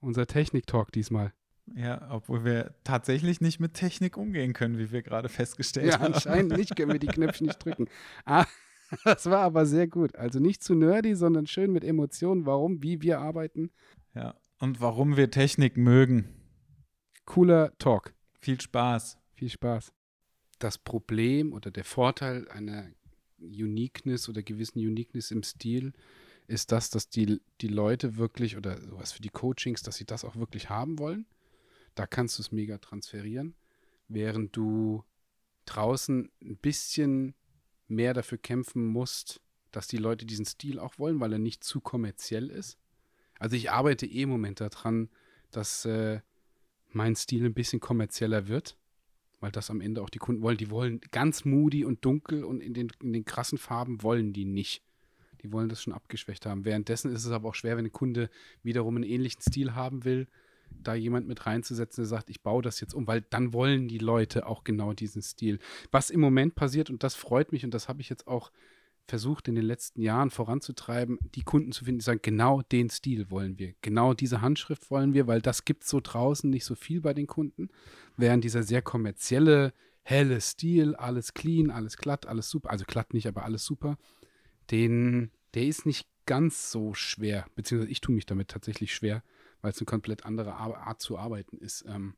unser Technik-Talk diesmal. Ja, obwohl wir tatsächlich nicht mit Technik umgehen können, wie wir gerade festgestellt ja, haben. Ja, anscheinend nicht, können wir die Knöpfe nicht drücken. Ah, das war aber sehr gut. Also nicht zu nerdy, sondern schön mit Emotionen, warum, wie wir arbeiten. Ja, und warum wir Technik mögen. Cooler Talk. Viel Spaß. Viel Spaß. Das Problem oder der Vorteil einer Uniqueness oder gewissen Uniqueness im Stil ist das, dass die, die Leute wirklich oder sowas für die Coachings, dass sie das auch wirklich haben wollen. Da kannst du es mega transferieren, während du draußen ein bisschen mehr dafür kämpfen musst, dass die Leute diesen Stil auch wollen, weil er nicht zu kommerziell ist. Also ich arbeite eh im Moment daran, dass äh, mein Stil ein bisschen kommerzieller wird, weil das am Ende auch die Kunden wollen. Die wollen ganz moody und dunkel und in den, in den krassen Farben wollen die nicht. Die wollen das schon abgeschwächt haben. Währenddessen ist es aber auch schwer, wenn ein Kunde wiederum einen ähnlichen Stil haben will, da jemand mit reinzusetzen, der sagt, ich baue das jetzt um, weil dann wollen die Leute auch genau diesen Stil. Was im Moment passiert, und das freut mich, und das habe ich jetzt auch versucht in den letzten Jahren voranzutreiben, die Kunden zu finden, die sagen, genau den Stil wollen wir, genau diese Handschrift wollen wir, weil das gibt es so draußen nicht so viel bei den Kunden, während dieser sehr kommerzielle, helle Stil, alles clean, alles glatt, alles super, also glatt nicht, aber alles super, den, der ist nicht ganz so schwer, beziehungsweise ich tue mich damit tatsächlich schwer, weil es eine komplett andere Art zu arbeiten ist. Ähm,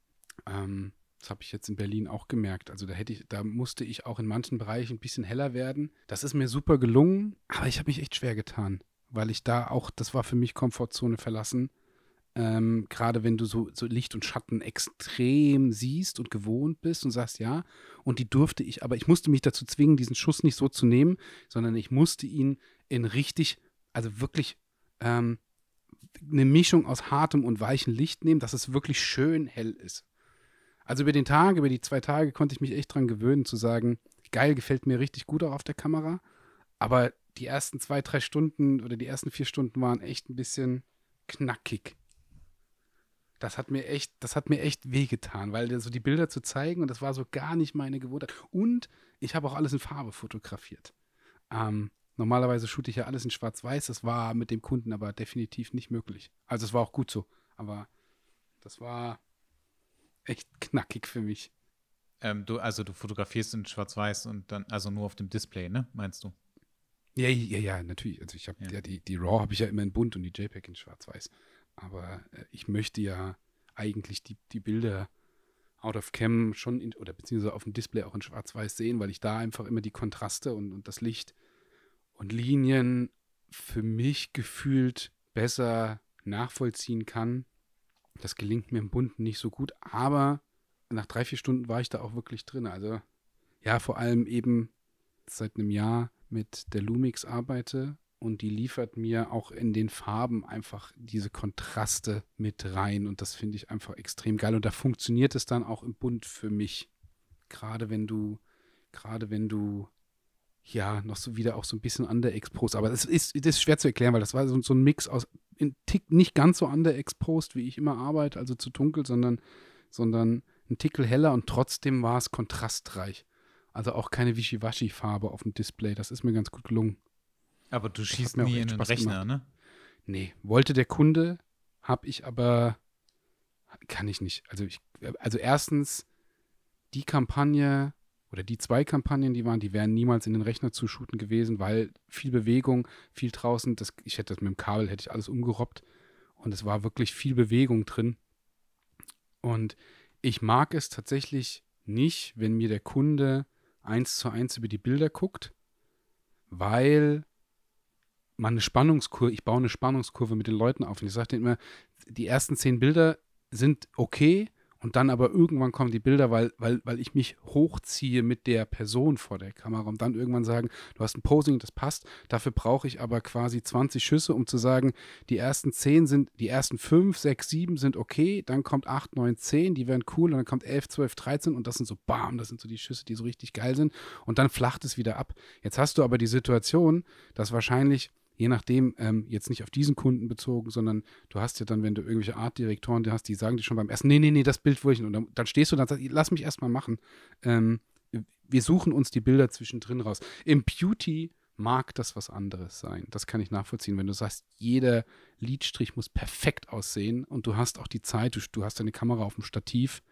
ähm, das habe ich jetzt in Berlin auch gemerkt. Also da hätte ich, da musste ich auch in manchen Bereichen ein bisschen heller werden. Das ist mir super gelungen, aber ich habe mich echt schwer getan, weil ich da auch, das war für mich Komfortzone verlassen. Ähm, Gerade wenn du so, so Licht und Schatten extrem siehst und gewohnt bist und sagst, ja, und die durfte ich, aber ich musste mich dazu zwingen, diesen Schuss nicht so zu nehmen, sondern ich musste ihn in richtig, also wirklich ähm, eine Mischung aus hartem und weichem Licht nehmen, dass es wirklich schön hell ist. Also über den Tag, über die zwei Tage konnte ich mich echt dran gewöhnen, zu sagen, geil, gefällt mir richtig gut auch auf der Kamera. Aber die ersten zwei, drei Stunden oder die ersten vier Stunden waren echt ein bisschen knackig. Das hat mir echt, das hat mir echt wehgetan, weil so die Bilder zu zeigen und das war so gar nicht meine Gewohnheit. Und ich habe auch alles in Farbe fotografiert. Ähm, Normalerweise shoote ich ja alles in Schwarz-Weiß. Das war mit dem Kunden aber definitiv nicht möglich. Also es war auch gut so. Aber das war echt knackig für mich. Ähm, du, also du fotografierst in Schwarz-Weiß und dann, also nur auf dem Display, ne? Meinst du? Ja, ja, ja, natürlich. Also ich habe ja. ja. die, die RAW habe ich ja immer in bunt und die JPEG in Schwarz-Weiß. Aber äh, ich möchte ja eigentlich die, die Bilder out of cam schon in, oder beziehungsweise auf dem Display auch in Schwarz-Weiß sehen, weil ich da einfach immer die Kontraste und, und das Licht und Linien für mich gefühlt besser nachvollziehen kann. Das gelingt mir im Bunten nicht so gut, aber nach drei, vier Stunden war ich da auch wirklich drin. Also ja, vor allem eben seit einem Jahr mit der Lumix arbeite und die liefert mir auch in den Farben einfach diese Kontraste mit rein und das finde ich einfach extrem geil und da funktioniert es dann auch im Bund für mich. Gerade wenn du, gerade wenn du ja, noch so wieder auch so ein bisschen underexposed. Aber das ist, das ist schwer zu erklären, weil das war so, so ein Mix aus, ein Tick nicht ganz so underexposed, wie ich immer arbeite, also zu dunkel, sondern, sondern ein Tickel heller und trotzdem war es kontrastreich. Also auch keine Wischiwaschi-Farbe auf dem Display. Das ist mir ganz gut gelungen. Aber du schießt nie in den Rechner, gemacht. ne? Nee, wollte der Kunde, habe ich aber, kann ich nicht. Also ich, also erstens, die Kampagne oder die zwei Kampagnen, die waren, die wären niemals in den Rechner zu shooten gewesen, weil viel Bewegung, viel draußen, das, ich hätte das mit dem Kabel, hätte ich alles umgerobbt und es war wirklich viel Bewegung drin. Und ich mag es tatsächlich nicht, wenn mir der Kunde eins zu eins über die Bilder guckt, weil man eine Spannungskurve, ich baue eine Spannungskurve mit den Leuten auf und ich sage denen immer, die ersten zehn Bilder sind okay, und dann aber irgendwann kommen die Bilder, weil, weil, weil ich mich hochziehe mit der Person vor der Kamera und dann irgendwann sagen, du hast ein Posing, das passt. Dafür brauche ich aber quasi 20 Schüsse, um zu sagen, die ersten 10 sind, die ersten 5, 6, 7 sind okay, dann kommt 8, 9, 10, die werden cool und dann kommt 11, 12, 13 und das sind so bam, das sind so die Schüsse, die so richtig geil sind und dann flacht es wieder ab. Jetzt hast du aber die Situation, dass wahrscheinlich je nachdem, ähm, jetzt nicht auf diesen Kunden bezogen, sondern du hast ja dann, wenn du irgendwelche Artdirektoren hast, die sagen dir schon beim ersten, nee, nee, nee, das Bild will ich nicht. Und dann, dann stehst du da und sagst, lass mich erstmal machen. Ähm, wir suchen uns die Bilder zwischendrin raus. Im Beauty mag das was anderes sein. Das kann ich nachvollziehen. Wenn du sagst, jeder Lidstrich muss perfekt aussehen und du hast auch die Zeit, du, du hast deine Kamera auf dem Stativ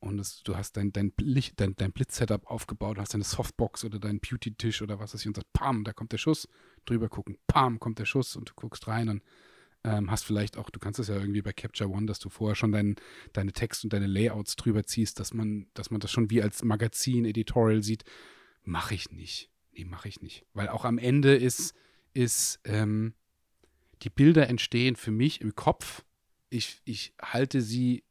und es, du hast dein, dein, Licht, dein, dein Blitz-Setup aufgebaut, hast deine Softbox oder deinen Beauty-Tisch oder was weiß ich und sagst, pam, da kommt der Schuss, drüber gucken, pam, kommt der Schuss und du guckst rein und ähm, hast vielleicht auch, du kannst es ja irgendwie bei Capture One, dass du vorher schon dein, deine Text und deine Layouts drüber ziehst, dass man, dass man das schon wie als Magazin, Editorial sieht. Mache ich nicht. Nee, mache ich nicht. Weil auch am Ende ist, ist ähm, die Bilder entstehen für mich im Kopf. Ich, ich halte sie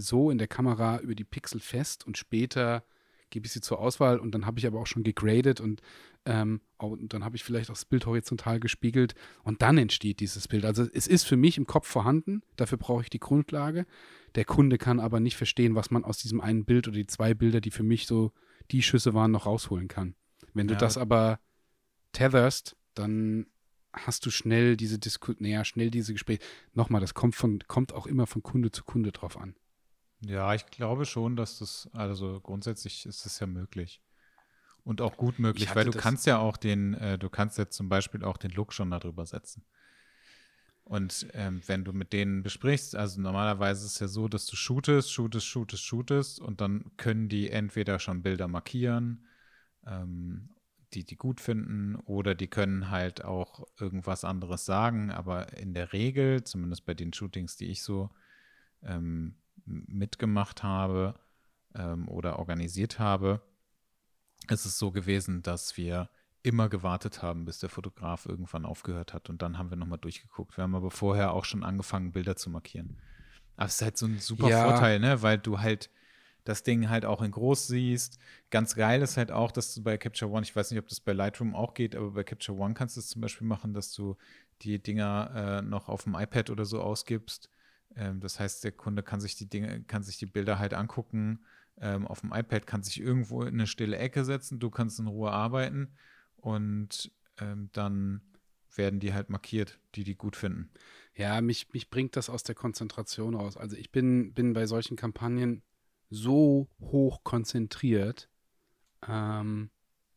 so in der Kamera über die Pixel fest und später gebe ich sie zur Auswahl und dann habe ich aber auch schon gegradet und, ähm, und dann habe ich vielleicht auch das Bild horizontal gespiegelt und dann entsteht dieses Bild. Also es ist für mich im Kopf vorhanden, dafür brauche ich die Grundlage. Der Kunde kann aber nicht verstehen, was man aus diesem einen Bild oder die zwei Bilder, die für mich so die Schüsse waren, noch rausholen kann. Wenn du ja. das aber tetherst, dann hast du schnell diese Disku naja, schnell diese Gespräche. Nochmal, das kommt, von, kommt auch immer von Kunde zu Kunde drauf an. Ja, ich glaube schon, dass das, also grundsätzlich ist es ja möglich. Und auch gut möglich, weil du kannst ja auch den, äh, du kannst ja zum Beispiel auch den Look schon darüber setzen. Und ähm, wenn du mit denen besprichst, also normalerweise ist es ja so, dass du shootest, shootest, shootest, shootest und dann können die entweder schon Bilder markieren, ähm, die die gut finden, oder die können halt auch irgendwas anderes sagen. Aber in der Regel, zumindest bei den Shootings, die ich so ähm, mitgemacht habe ähm, oder organisiert habe, ist es so gewesen, dass wir immer gewartet haben, bis der Fotograf irgendwann aufgehört hat. Und dann haben wir nochmal durchgeguckt. Wir haben aber vorher auch schon angefangen, Bilder zu markieren. Aber es ist halt so ein super ja. Vorteil, ne? Weil du halt das Ding halt auch in groß siehst. Ganz geil ist halt auch, dass du bei Capture One, ich weiß nicht, ob das bei Lightroom auch geht, aber bei Capture One kannst du es zum Beispiel machen, dass du die Dinger äh, noch auf dem iPad oder so ausgibst ähm, das heißt, der Kunde kann sich die Dinge, kann sich die Bilder halt angucken ähm, auf dem iPad, kann sich irgendwo in eine stille Ecke setzen, du kannst in Ruhe arbeiten und ähm, dann werden die halt markiert, die die gut finden. Ja, mich, mich bringt das aus der Konzentration raus. Also ich bin, bin bei solchen Kampagnen so hoch konzentriert, ähm,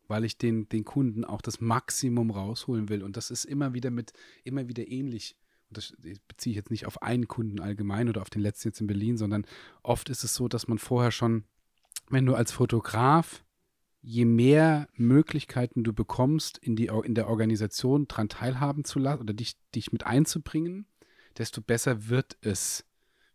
weil ich den, den Kunden auch das Maximum rausholen will. Und das ist immer wieder mit, immer wieder ähnlich das beziehe ich jetzt nicht auf einen Kunden allgemein oder auf den letzten jetzt in Berlin, sondern oft ist es so, dass man vorher schon, wenn du als Fotograf, je mehr Möglichkeiten du bekommst, in, die, in der Organisation dran teilhaben zu lassen oder dich, dich mit einzubringen, desto besser wird es.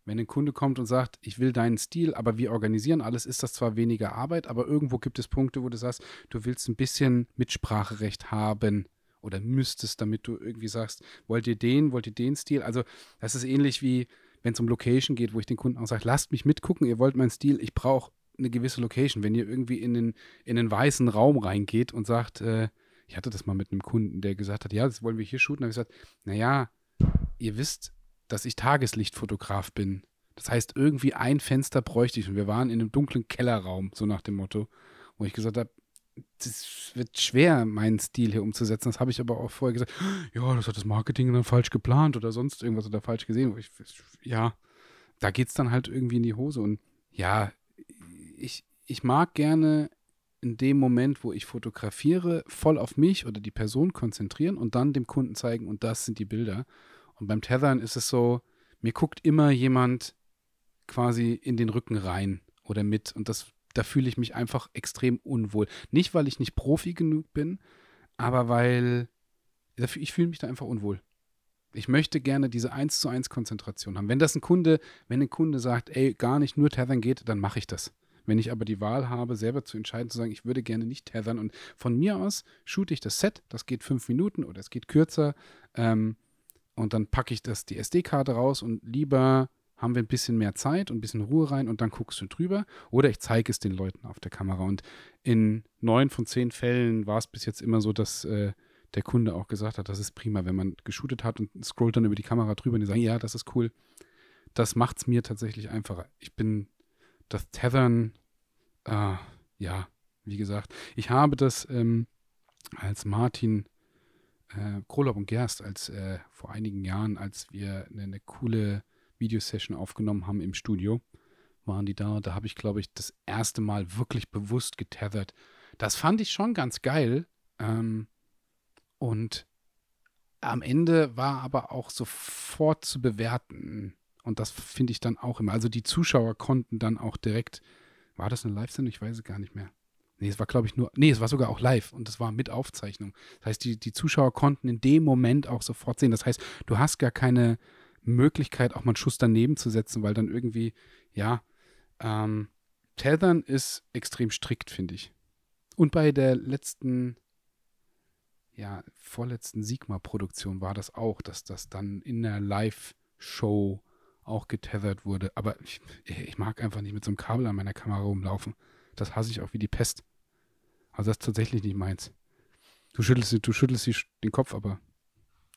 Wenn ein Kunde kommt und sagt, ich will deinen Stil, aber wir organisieren alles, ist das zwar weniger Arbeit, aber irgendwo gibt es Punkte, wo du sagst, du willst ein bisschen Mitspracherecht haben oder müsstest, damit du irgendwie sagst, wollt ihr den, wollt ihr den Stil? Also das ist ähnlich wie, wenn es um Location geht, wo ich den Kunden auch sage, lasst mich mitgucken, ihr wollt meinen Stil, ich brauche eine gewisse Location. Wenn ihr irgendwie in den, in den weißen Raum reingeht und sagt, äh, ich hatte das mal mit einem Kunden, der gesagt hat, ja, das wollen wir hier shooten, habe ich gesagt, naja, ihr wisst, dass ich Tageslichtfotograf bin. Das heißt, irgendwie ein Fenster bräuchte ich. Und wir waren in einem dunklen Kellerraum, so nach dem Motto, wo ich gesagt habe, das wird schwer, meinen Stil hier umzusetzen. Das habe ich aber auch vorher gesagt, ja, das hat das Marketing dann falsch geplant oder sonst irgendwas oder falsch gesehen. Ich, ja, da geht es dann halt irgendwie in die Hose. Und ja, ich, ich mag gerne in dem Moment, wo ich fotografiere, voll auf mich oder die Person konzentrieren und dann dem Kunden zeigen, und das sind die Bilder. Und beim Tethern ist es so, mir guckt immer jemand quasi in den Rücken rein oder mit. Und das da fühle ich mich einfach extrem unwohl. Nicht, weil ich nicht Profi genug bin, aber weil ich fühle mich da einfach unwohl. Ich möchte gerne diese 1 zu 1 Konzentration haben. Wenn das ein Kunde, wenn ein Kunde sagt, ey, gar nicht nur tethern geht, dann mache ich das. Wenn ich aber die Wahl habe, selber zu entscheiden, zu sagen, ich würde gerne nicht tethern und von mir aus shoote ich das Set, das geht fünf Minuten oder es geht kürzer ähm, und dann packe ich das, die SD-Karte raus und lieber haben wir ein bisschen mehr Zeit und ein bisschen Ruhe rein und dann guckst du drüber. Oder ich zeige es den Leuten auf der Kamera. Und in neun von zehn Fällen war es bis jetzt immer so, dass äh, der Kunde auch gesagt hat, das ist prima, wenn man geshootet hat und scrollt dann über die Kamera drüber und die sagen, ja, das ist cool. Das macht es mir tatsächlich einfacher. Ich bin das Tethern, äh, ja, wie gesagt, ich habe das ähm, als Martin äh, Krolop und Gerst, als äh, vor einigen Jahren, als wir eine, eine coole Videosession aufgenommen haben im Studio, waren die da. Da habe ich, glaube ich, das erste Mal wirklich bewusst getethert. Das fand ich schon ganz geil, Ähm, und am Ende war aber auch sofort zu bewerten. Und das finde ich dann auch immer. Also die Zuschauer konnten dann auch direkt, war das eine Live-Sendung? Ich weiß es gar nicht mehr. Nee, es war, glaube ich, nur, nee, es war sogar auch live und es war mit Aufzeichnung. Das heißt, die, die Zuschauer konnten in dem Moment auch sofort sehen. Das heißt, du hast gar keine Möglichkeit, auch mal einen Schuss daneben zu setzen, weil dann irgendwie, ja, ähm, Tethern ist extrem strikt, finde ich. Und bei der letzten, ja, vorletzten Sigma-Produktion war das auch, dass das dann in der Live-Show auch getethert wurde. Aber ich, ich, mag einfach nicht mit so einem Kabel an meiner Kamera rumlaufen. Das hasse ich auch wie die Pest. Also das ist tatsächlich nicht meins. Du schüttelst, du schüttelst den Kopf, aber.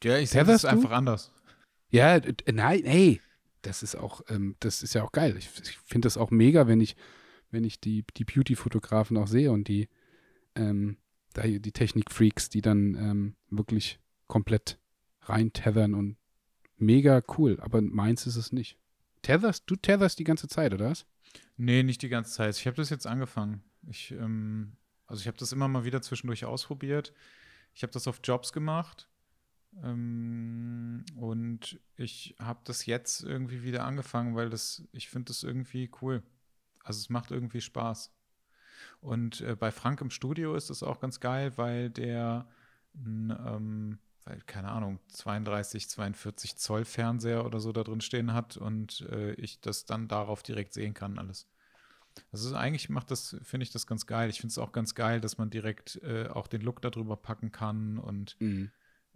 Ja, ich sehe es einfach anders. Ja, nein, hey, das ist auch, ähm, das ist ja auch geil. Ich, ich finde das auch mega, wenn ich, wenn ich die, die Beauty-Fotografen auch sehe und die, ähm, die Technik-Freaks, die dann ähm, wirklich komplett reintethern und mega cool. Aber meins ist es nicht. Tetherst, du tetherst die ganze Zeit, oder was? Nee, nicht die ganze Zeit. Ich habe das jetzt angefangen. Ich, ähm, also ich habe das immer mal wieder zwischendurch ausprobiert. Ich habe das auf Jobs gemacht ähm, und ich habe das jetzt irgendwie wieder angefangen, weil das, ich finde das irgendwie cool. Also es macht irgendwie Spaß. Und äh, bei Frank im Studio ist das auch ganz geil, weil der, ähm, weil, keine Ahnung, 32, 42 Zoll Fernseher oder so da drin stehen hat und äh, ich das dann darauf direkt sehen kann, alles. Also eigentlich macht das, finde ich das ganz geil. Ich finde es auch ganz geil, dass man direkt äh, auch den Look darüber packen kann und mhm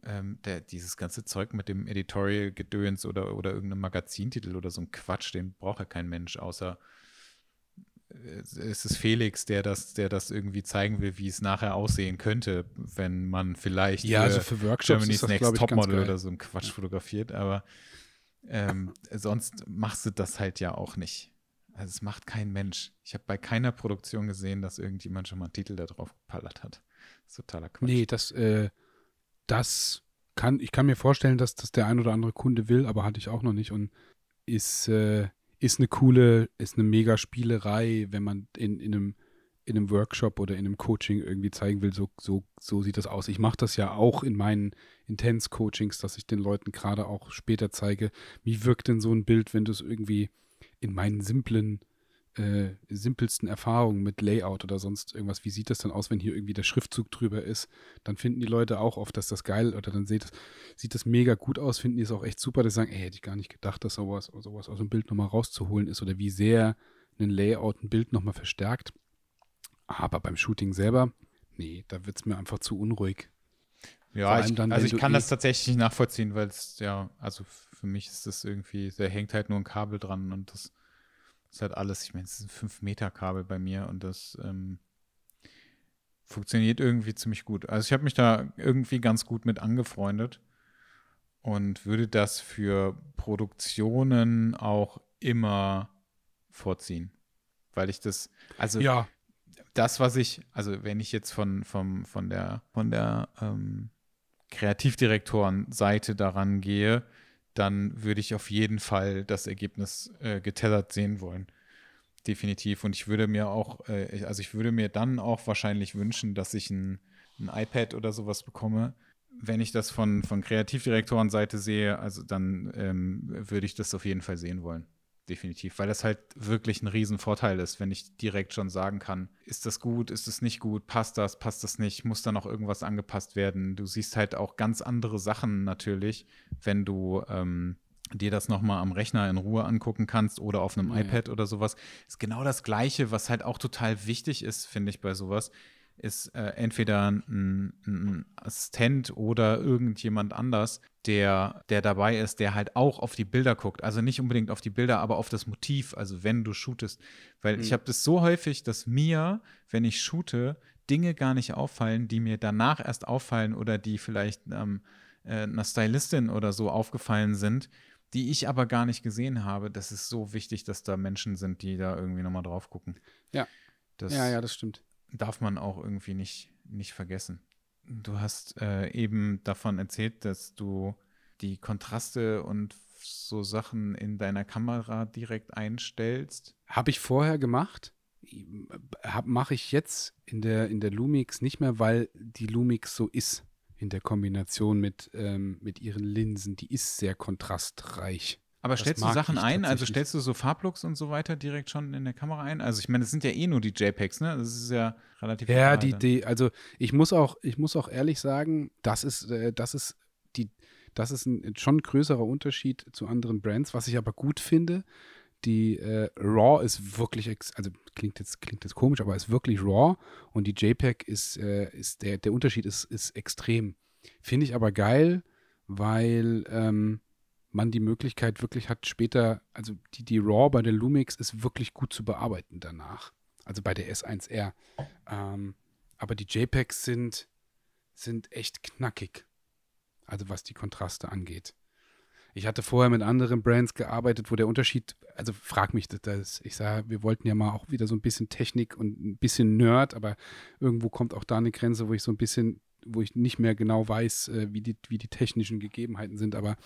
ähm, der, dieses ganze Zeug mit dem Editorial-Gedöns oder, oder irgendeinem Magazintitel oder so ein Quatsch, den braucht ja kein Mensch, außer äh, es ist Felix, der das, der das irgendwie zeigen will, wie es nachher aussehen könnte, wenn man vielleicht ja, also für Workshops Germany's das, Next Topmodel oder so ein Quatsch fotografiert, aber ähm, sonst machst du das halt ja auch nicht. Also es macht kein Mensch. Ich habe bei keiner Produktion gesehen, dass irgendjemand schon mal einen Titel da drauf gepallert hat. Das ist totaler Quatsch. Nee, das, äh, das kann, ich kann mir vorstellen, dass das der ein oder andere Kunde will, aber hatte ich auch noch nicht und ist, äh, ist eine coole, ist eine mega Spielerei, wenn man in, in einem in einem Workshop oder in einem Coaching irgendwie zeigen will, so, so, so sieht das aus. Ich mache das ja auch in meinen Intense-Coachings, dass ich den Leuten gerade auch später zeige, wie wirkt denn so ein Bild, wenn du es irgendwie in meinen simplen äh, simpelsten Erfahrungen mit Layout oder sonst irgendwas, wie sieht das dann aus, wenn hier irgendwie der Schriftzug drüber ist, dann finden die Leute auch oft, dass das geil oder dann sieht das, sieht das mega gut aus, finden die es auch echt super, dass sie sagen, ey, hätte ich gar nicht gedacht, dass sowas, sowas aus dem Bild nochmal rauszuholen ist oder wie sehr ein Layout ein Bild nochmal verstärkt. Aber beim Shooting selber, nee, da wird es mir einfach zu unruhig. Ja, ich, dann, also ich kann das tatsächlich nicht nachvollziehen, weil es ja, also für mich ist das irgendwie, da hängt halt nur ein Kabel dran und das ist halt alles, ich meine, es ist ein 5-Meter-Kabel bei mir und das ähm, funktioniert irgendwie ziemlich gut. Also ich habe mich da irgendwie ganz gut mit angefreundet und würde das für Produktionen auch immer vorziehen. Weil ich das, also ja. das, was ich, also wenn ich jetzt von, vom, von der, von der ähm, Kreativdirektoren-Seite daran gehe, dann würde ich auf jeden Fall das Ergebnis äh, getethert sehen wollen. Definitiv. Und ich würde mir auch, äh, also ich würde mir dann auch wahrscheinlich wünschen, dass ich ein, ein iPad oder sowas bekomme. Wenn ich das von, von Kreativdirektorenseite sehe, also dann ähm, würde ich das auf jeden Fall sehen wollen definitiv, weil das halt wirklich ein Riesenvorteil ist, wenn ich direkt schon sagen kann, ist das gut, ist es nicht gut, passt das, passt das nicht, muss da noch irgendwas angepasst werden. Du siehst halt auch ganz andere Sachen natürlich, wenn du ähm, dir das nochmal am Rechner in Ruhe angucken kannst oder auf einem ja. iPad oder sowas. Ist genau das Gleiche, was halt auch total wichtig ist, finde ich, bei sowas ist äh, entweder ein, ein, Assistent oder irgendjemand anders, der, der dabei ist, der halt auch auf die Bilder guckt. Also nicht unbedingt auf die Bilder, aber auf das Motiv, also wenn du shootest. Weil mhm. ich habe das so häufig, dass mir, wenn ich shoote, Dinge gar nicht auffallen, die mir danach erst auffallen oder die vielleicht ähm, äh, einer Stylistin oder so aufgefallen sind, die ich aber gar nicht gesehen habe. Das ist so wichtig, dass da Menschen sind, die da irgendwie nochmal drauf gucken. Ja. Das, ja, ja, das stimmt darf man auch irgendwie nicht, nicht vergessen. Du hast äh, eben davon erzählt, dass du die Kontraste und so Sachen in deiner Kamera direkt einstellst. Habe ich vorher gemacht. mache ich jetzt in der, in der Lumix nicht mehr, weil die Lumix so ist in der Kombination mit, ähm, mit ihren Linsen. Die ist sehr kontrastreich. Aber stellst du Sachen ein? Also stellst du so Farblooks und so weiter direkt schon in der Kamera ein? Also ich meine, es sind ja eh nur die JPEGs, ne? Das ist ja relativ. Ja, die, die, also ich muss auch, ich muss auch ehrlich sagen, das ist, äh, das ist die, das ist ein schon größerer Unterschied zu anderen Brands, was ich aber gut finde. Die äh, RAW ist wirklich, also klingt jetzt, klingt jetzt komisch, aber ist wirklich RAW und die JPEG ist, äh, ist der, der Unterschied ist, ist extrem. Finde ich aber geil, weil ähm, man die Möglichkeit wirklich hat, später, also die, die RAW bei der Lumix ist wirklich gut zu bearbeiten danach. Also bei der S1R. Ähm, aber die JPEGs sind, sind echt knackig. Also was die Kontraste angeht. Ich hatte vorher mit anderen Brands gearbeitet, wo der Unterschied, also frag mich das, ich sage, wir wollten ja mal auch wieder so ein bisschen Technik und ein bisschen Nerd, aber irgendwo kommt auch da eine Grenze, wo ich so ein bisschen, wo ich nicht mehr genau weiß, äh, wie, die, wie die technischen Gegebenheiten sind, aber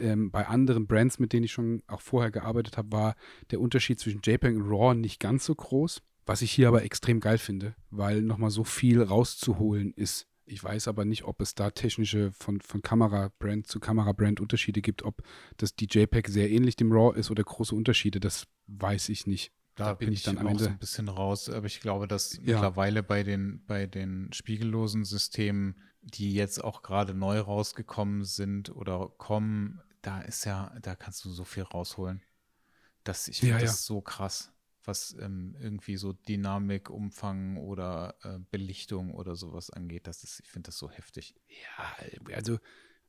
ähm, bei anderen Brands, mit denen ich schon auch vorher gearbeitet habe, war der Unterschied zwischen JPEG und RAW nicht ganz so groß. Was ich hier aber extrem geil finde, weil nochmal so viel rauszuholen ist. Ich weiß aber nicht, ob es da technische von, von Kamerabrand zu Kamerabrand Unterschiede gibt, ob das die JPEG sehr ähnlich dem RAW ist oder große Unterschiede, das weiß ich nicht. Da, da bin, ich dann am Ende so ein bisschen raus, aber ich glaube, dass ja. mittlerweile bei den, bei den spiegellosen Systemen die jetzt auch gerade neu rausgekommen sind oder kommen, da ist ja, da kannst du so viel rausholen. Das, ich finde ja, das so krass, was ähm, irgendwie so Dynamik, Umfang oder äh, Belichtung oder sowas angeht. Das ist, ich finde das so heftig. Ja, also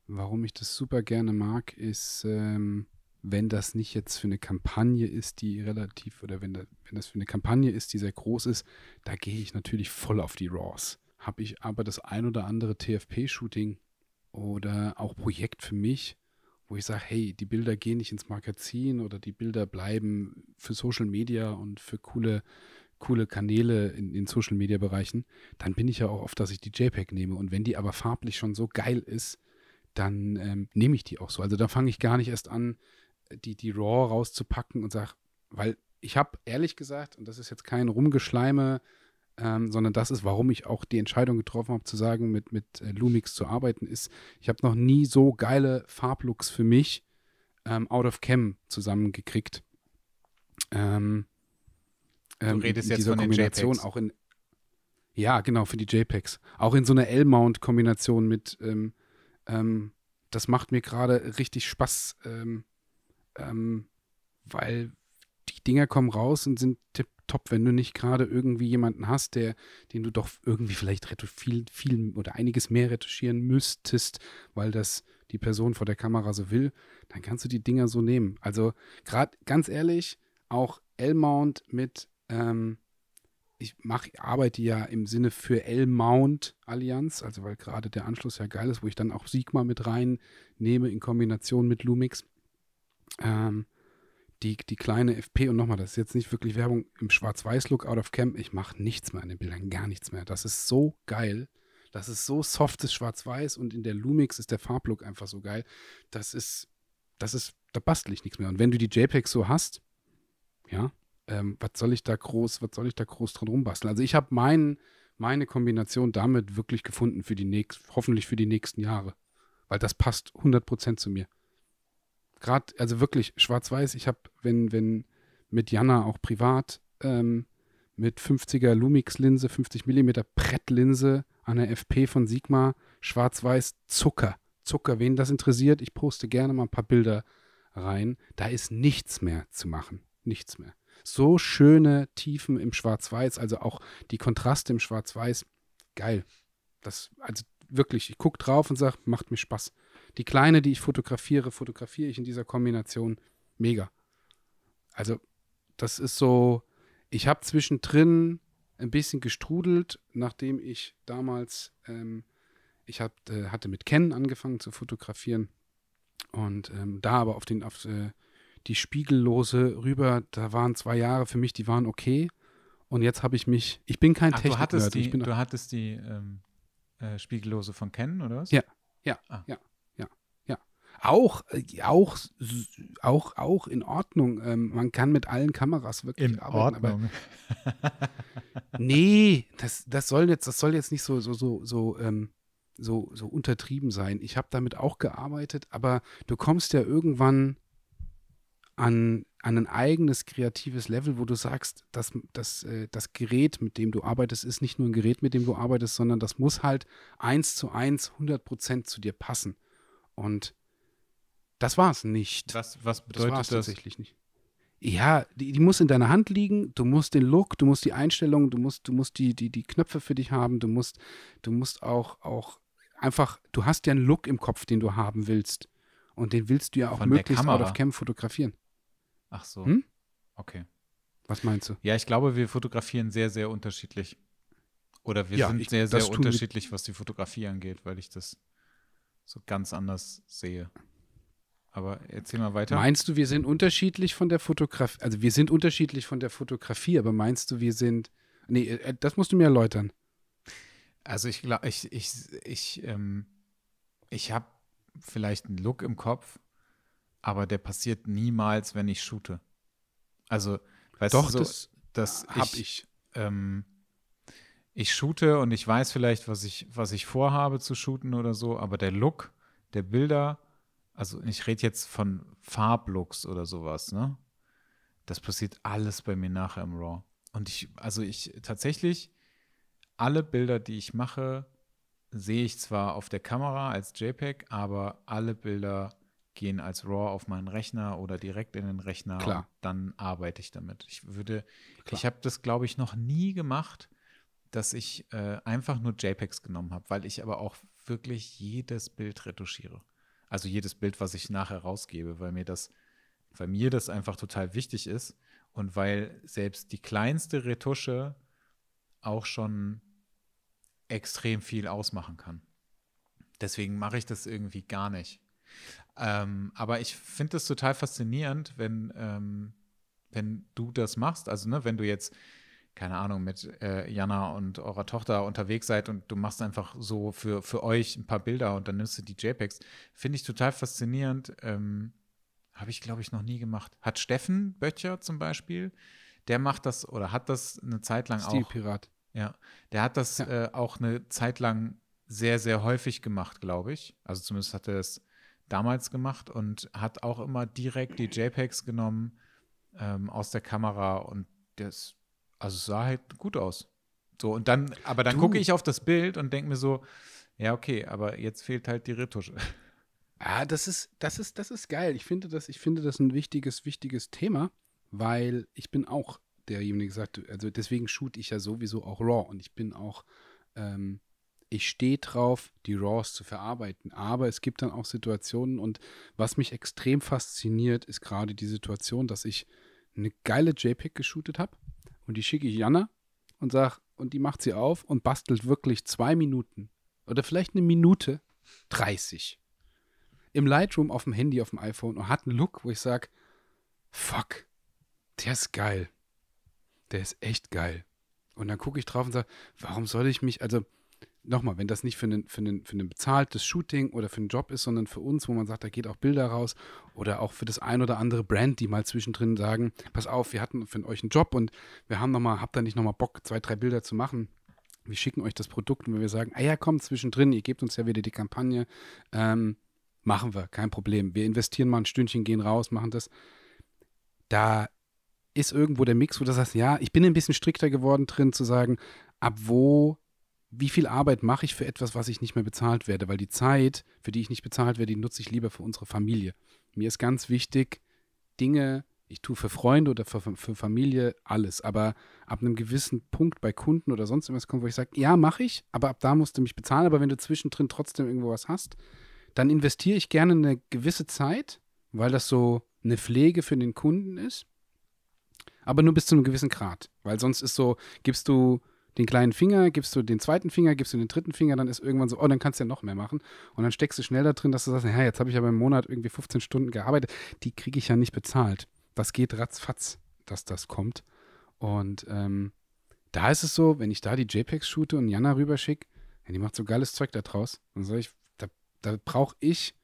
warum ich das super gerne mag, ist, ähm, wenn das nicht jetzt für eine Kampagne ist, die relativ, oder wenn, da, wenn das für eine Kampagne ist, die sehr groß ist, da gehe ich natürlich voll auf die Raws habe ich aber das ein oder andere TFP-Shooting oder auch Projekt für mich, wo ich sage, hey, die Bilder gehen nicht ins Magazin oder die Bilder bleiben für Social Media und für coole, coole Kanäle in den Social Media Bereichen, dann bin ich ja auch oft, dass ich die JPEG nehme. Und wenn die aber farblich schon so geil ist, dann ähm, nehme ich die auch so. Also da fange ich gar nicht erst an, die, die RAW rauszupacken und sage, weil ich habe ehrlich gesagt, und das ist jetzt kein Rumgeschleime, ähm, sondern das ist, warum ich auch die Entscheidung getroffen habe, zu sagen, mit, mit äh, Lumix zu arbeiten, ist, ich habe noch nie so geile Farblooks für mich ähm, out of cam zusammengekriegt. Ähm, du ähm, redest in, in jetzt von Kombination den JPEGs. auch in ja, genau, für die JPEGs. Auch in so einer L-Mount-Kombination mit, ähm, ähm, das macht mir gerade richtig Spaß, weil die Dinger kommen raus und sind tipp top, wenn du nicht gerade irgendwie jemanden hast, der, den du doch irgendwie vielleicht viel, viel oder einiges mehr retuschieren müsstest, weil das die Person vor der Kamera so will, dann kannst du die Dinger so nehmen. Also gerade ganz ehrlich, auch L-Mount mit, ähm, ich mache, arbeite ja im Sinne für L-Mount Allianz, also weil gerade der Anschluss ja geil ist, wo ich dann auch Sigma mit reinnehme in Kombination mit Lumix. Ähm, die, die kleine FP und nochmal, das ist jetzt nicht wirklich Werbung im Schwarz-Weiß-Look out of Camp. Ich mache nichts mehr an den Bildern, gar nichts mehr. Das ist so geil. Das ist so softes Schwarz-Weiß und in der Lumix ist der Farblook einfach so geil. Das ist, das ist, da bastel ich nichts mehr. Und wenn du die JPEGs so hast, ja, ähm, was soll ich da groß, was soll ich da groß dran rumbasteln? Also ich habe mein, meine Kombination damit wirklich gefunden für die nächsten, hoffentlich für die nächsten Jahre. Weil das passt 100% zu mir gerade, also wirklich schwarz-weiß. Ich habe, wenn, wenn mit Jana auch privat ähm, mit 50er Lumix-Linse, 50 mm Brettlinse an der FP von Sigma, schwarz-weiß, Zucker. Zucker, wen das interessiert, ich poste gerne mal ein paar Bilder rein. Da ist nichts mehr zu machen. Nichts mehr. So schöne Tiefen im Schwarz-Weiß, also auch die Kontraste im Schwarz-Weiß. Geil. Das, also wirklich, ich gucke drauf und sage, macht mir Spaß. Die kleine, die ich fotografiere, fotografiere ich in dieser Kombination mega. Also, das ist so, ich habe zwischendrin ein bisschen gestrudelt, nachdem ich damals, ähm, ich hab, äh, hatte mit Ken angefangen zu fotografieren und ähm, da aber auf, den, auf äh, die Spiegellose rüber, da waren zwei Jahre für mich, die waren okay. Und jetzt habe ich mich, ich bin kein Techniker. Du hattest die, du hattest die ähm, äh, Spiegellose von Ken, oder was? Ja, ja, ah. ja. Auch, äh, auch, auch, auch in Ordnung. Ähm, man kann mit allen Kameras wirklich in arbeiten. Ordnung. Aber nee, das, das soll jetzt, das soll jetzt nicht so, so, so, so, ähm, so, so untertrieben sein. Ich habe damit auch gearbeitet, aber du kommst ja irgendwann an, an ein eigenes kreatives Level, wo du sagst, dass, dass äh, das Gerät, mit dem du arbeitest, ist nicht nur ein Gerät, mit dem du arbeitest, sondern das muss halt eins zu eins, 100 Prozent zu dir passen. Und das war es nicht. Was, was bedeutet das? das? tatsächlich nicht. Ja, die, die, muss in deiner Hand liegen, du musst den Look, du musst die Einstellung, du musst, du musst die, die, die Knöpfe für dich haben, du musst, du musst auch, auch einfach, du hast ja einen Look im Kopf, den du haben willst. Und den willst du ja auch Von möglichst out of cam fotografieren. Ach so. Hm? Okay. Was meinst du? Ja, ich glaube, wir fotografieren sehr, sehr unterschiedlich. Oder wir ja, sind ich, sehr, sehr unterschiedlich, was die Fotografie angeht, weil ich das so ganz anders sehe. Aber erzähl mal weiter. Meinst du, wir sind unterschiedlich von der Fotografie? Also wir sind unterschiedlich von der Fotografie, aber meinst du, wir sind. Nee, äh, das musst du mir erläutern. Also ich glaube, ich, ich, ich, ähm, ich habe vielleicht einen Look im Kopf, aber der passiert niemals, wenn ich shoote. Also, weißt Doch, du, so, das, das habe ich. ich. Ähm, ich shoote und ich weiß vielleicht, was ich, was ich vorhabe zu shooten oder so, aber der Look der Bilder, also ich rede jetzt von Farblooks oder sowas, ne? Das passiert alles bei mir nachher im RAW. Und ich, also ich tatsächlich, alle Bilder, die ich mache, sehe ich zwar auf der Kamera als JPEG, aber alle Bilder gehen als RAW auf meinen Rechner oder direkt in den Rechner. Klar. dann arbeite ich damit. Ich würde, Klar. ich habe das, glaube ich, noch nie gemacht, dass ich äh, einfach nur JPEGs genommen habe, weil ich aber auch wirklich jedes Bild retuschiere. Also jedes Bild, was ich nachher rausgebe, weil mir das, weil mir das einfach total wichtig ist und weil selbst die kleinste Retusche auch schon extrem viel ausmachen kann. Deswegen mache ich das irgendwie gar nicht. Ähm, aber ich finde es total faszinierend, wenn, ähm, wenn du das machst. Also, ne, wenn du jetzt, keine Ahnung, mit äh, Jana und eurer Tochter unterwegs seid und du machst einfach so für, für euch ein paar Bilder und dann nimmst du die JPEGs. Finde ich total faszinierend. Ähm, Habe ich, glaube ich, noch nie gemacht. Hat Steffen Böttcher zum Beispiel, der macht das oder hat das eine Zeit lang auch. Pirat. Ja, der hat das ja. äh, auch eine Zeit lang sehr, sehr häufig gemacht, glaube ich. Also zumindest hat er es damals gemacht und hat auch immer direkt die JPEGs genommen ähm, aus der Kamera und das, also es sah halt gut aus. So, und dann, aber dann gucke ich auf das Bild und denke mir so, ja, okay, aber jetzt fehlt halt die Retusche. Ja, das ist, das ist, das ist geil. Ich finde das, ich finde das ein wichtiges, wichtiges Thema, weil ich bin auch derjenige gesagt, also deswegen shoot ich ja sowieso auch RAW und ich bin auch, ähm, ich stehe drauf, die RAWs zu verarbeiten. Aber es gibt dann auch Situationen und was mich extrem fasziniert, ist gerade die Situation, dass ich eine geile JPEG geshootet habe und die schicke ich Jana und sage, und die macht sie auf und bastelt wirklich zwei Minuten oder vielleicht eine Minute 30 im Lightroom auf dem Handy, auf dem iPhone und hat einen Look, wo ich sage, fuck, der ist geil der ist echt geil. Und dann gucke ich drauf und sage, warum soll ich mich, also nochmal, wenn das nicht für ein für einen, für einen bezahltes Shooting oder für einen Job ist, sondern für uns, wo man sagt, da geht auch Bilder raus oder auch für das ein oder andere Brand, die mal zwischendrin sagen, pass auf, wir hatten für euch einen Job und wir haben nochmal, habt ihr nicht nochmal Bock, zwei, drei Bilder zu machen? Wir schicken euch das Produkt und wenn wir sagen, ah ja, komm, zwischendrin, ihr gebt uns ja wieder die Kampagne, ähm, machen wir, kein Problem. Wir investieren mal ein Stündchen, gehen raus, machen das. Da ist irgendwo der Mix, wo du sagst, ja, ich bin ein bisschen strikter geworden drin, zu sagen, ab wo, wie viel Arbeit mache ich für etwas, was ich nicht mehr bezahlt werde, weil die Zeit, für die ich nicht bezahlt werde, die nutze ich lieber für unsere Familie. Mir ist ganz wichtig, Dinge, ich tue für Freunde oder für, für Familie alles, aber ab einem gewissen Punkt bei Kunden oder sonst irgendwas kommt, wo ich sage, ja, mache ich, aber ab da musst du mich bezahlen, aber wenn du zwischendrin trotzdem irgendwo was hast, dann investiere ich gerne eine gewisse Zeit, weil das so eine Pflege für den Kunden ist aber nur bis zu einem gewissen Grad. Weil sonst ist so, gibst du den kleinen Finger, gibst du den zweiten Finger, gibst du den dritten Finger, dann ist irgendwann so, oh, dann kannst du ja noch mehr machen. Und dann steckst du schnell da drin, dass du sagst, ja, jetzt habe ich aber im Monat irgendwie 15 Stunden gearbeitet. Die kriege ich ja nicht bezahlt. Das geht ratzfatz, dass das kommt. Und ähm, da ist es so, wenn ich da die JPEGs shoote und Jana rüberschicke, ja, die macht so geiles Zeug da draus. Dann sage ich, da, da brauche ich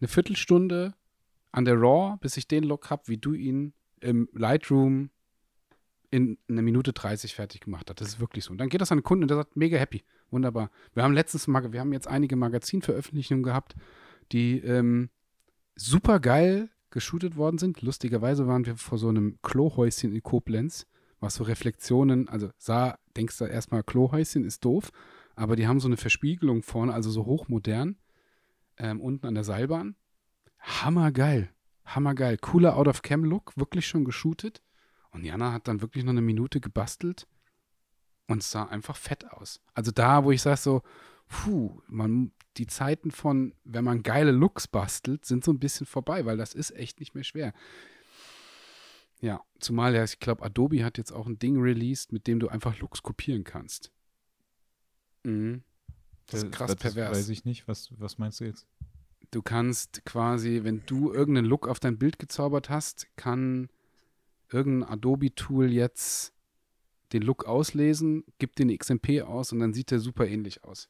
eine Viertelstunde an der RAW, bis ich den Look habe, wie du ihn im Lightroom in einer Minute 30 fertig gemacht hast. Das ist wirklich so. Und dann geht das an den Kunden und der sagt, mega happy. Wunderbar. Wir haben letztens mal, wir haben jetzt einige Magazinveröffentlichungen gehabt, die ähm, super geil geshootet worden sind. Lustigerweise waren wir vor so einem Klohäuschen in Koblenz, was so Reflexionen, also sah, denkst du erstmal, Klohäuschen ist doof, aber die haben so eine Verspiegelung vorne, also so hochmodern, ähm, unten an der Seilbahn. Hammergeil. Hammergeil. Cooler Out-of-Cam-Look, wirklich schon geshootet. Und Jana hat dann wirklich noch eine Minute gebastelt und sah einfach fett aus. Also da, wo ich sage so, puh, man, die Zeiten von, wenn man geile Looks bastelt, sind so ein bisschen vorbei, weil das ist echt nicht mehr schwer. Ja, zumal ja, ich glaube, Adobe hat jetzt auch ein Ding released, mit dem du einfach Looks kopieren kannst. Mhm. Das ist krass das pervers. Weiß ich nicht. Was, was meinst du jetzt? Du kannst quasi, wenn du irgendeinen Look auf dein Bild gezaubert hast, kann irgendein Adobe-Tool jetzt den Look auslesen, gibt den XMP aus und dann sieht der super ähnlich aus.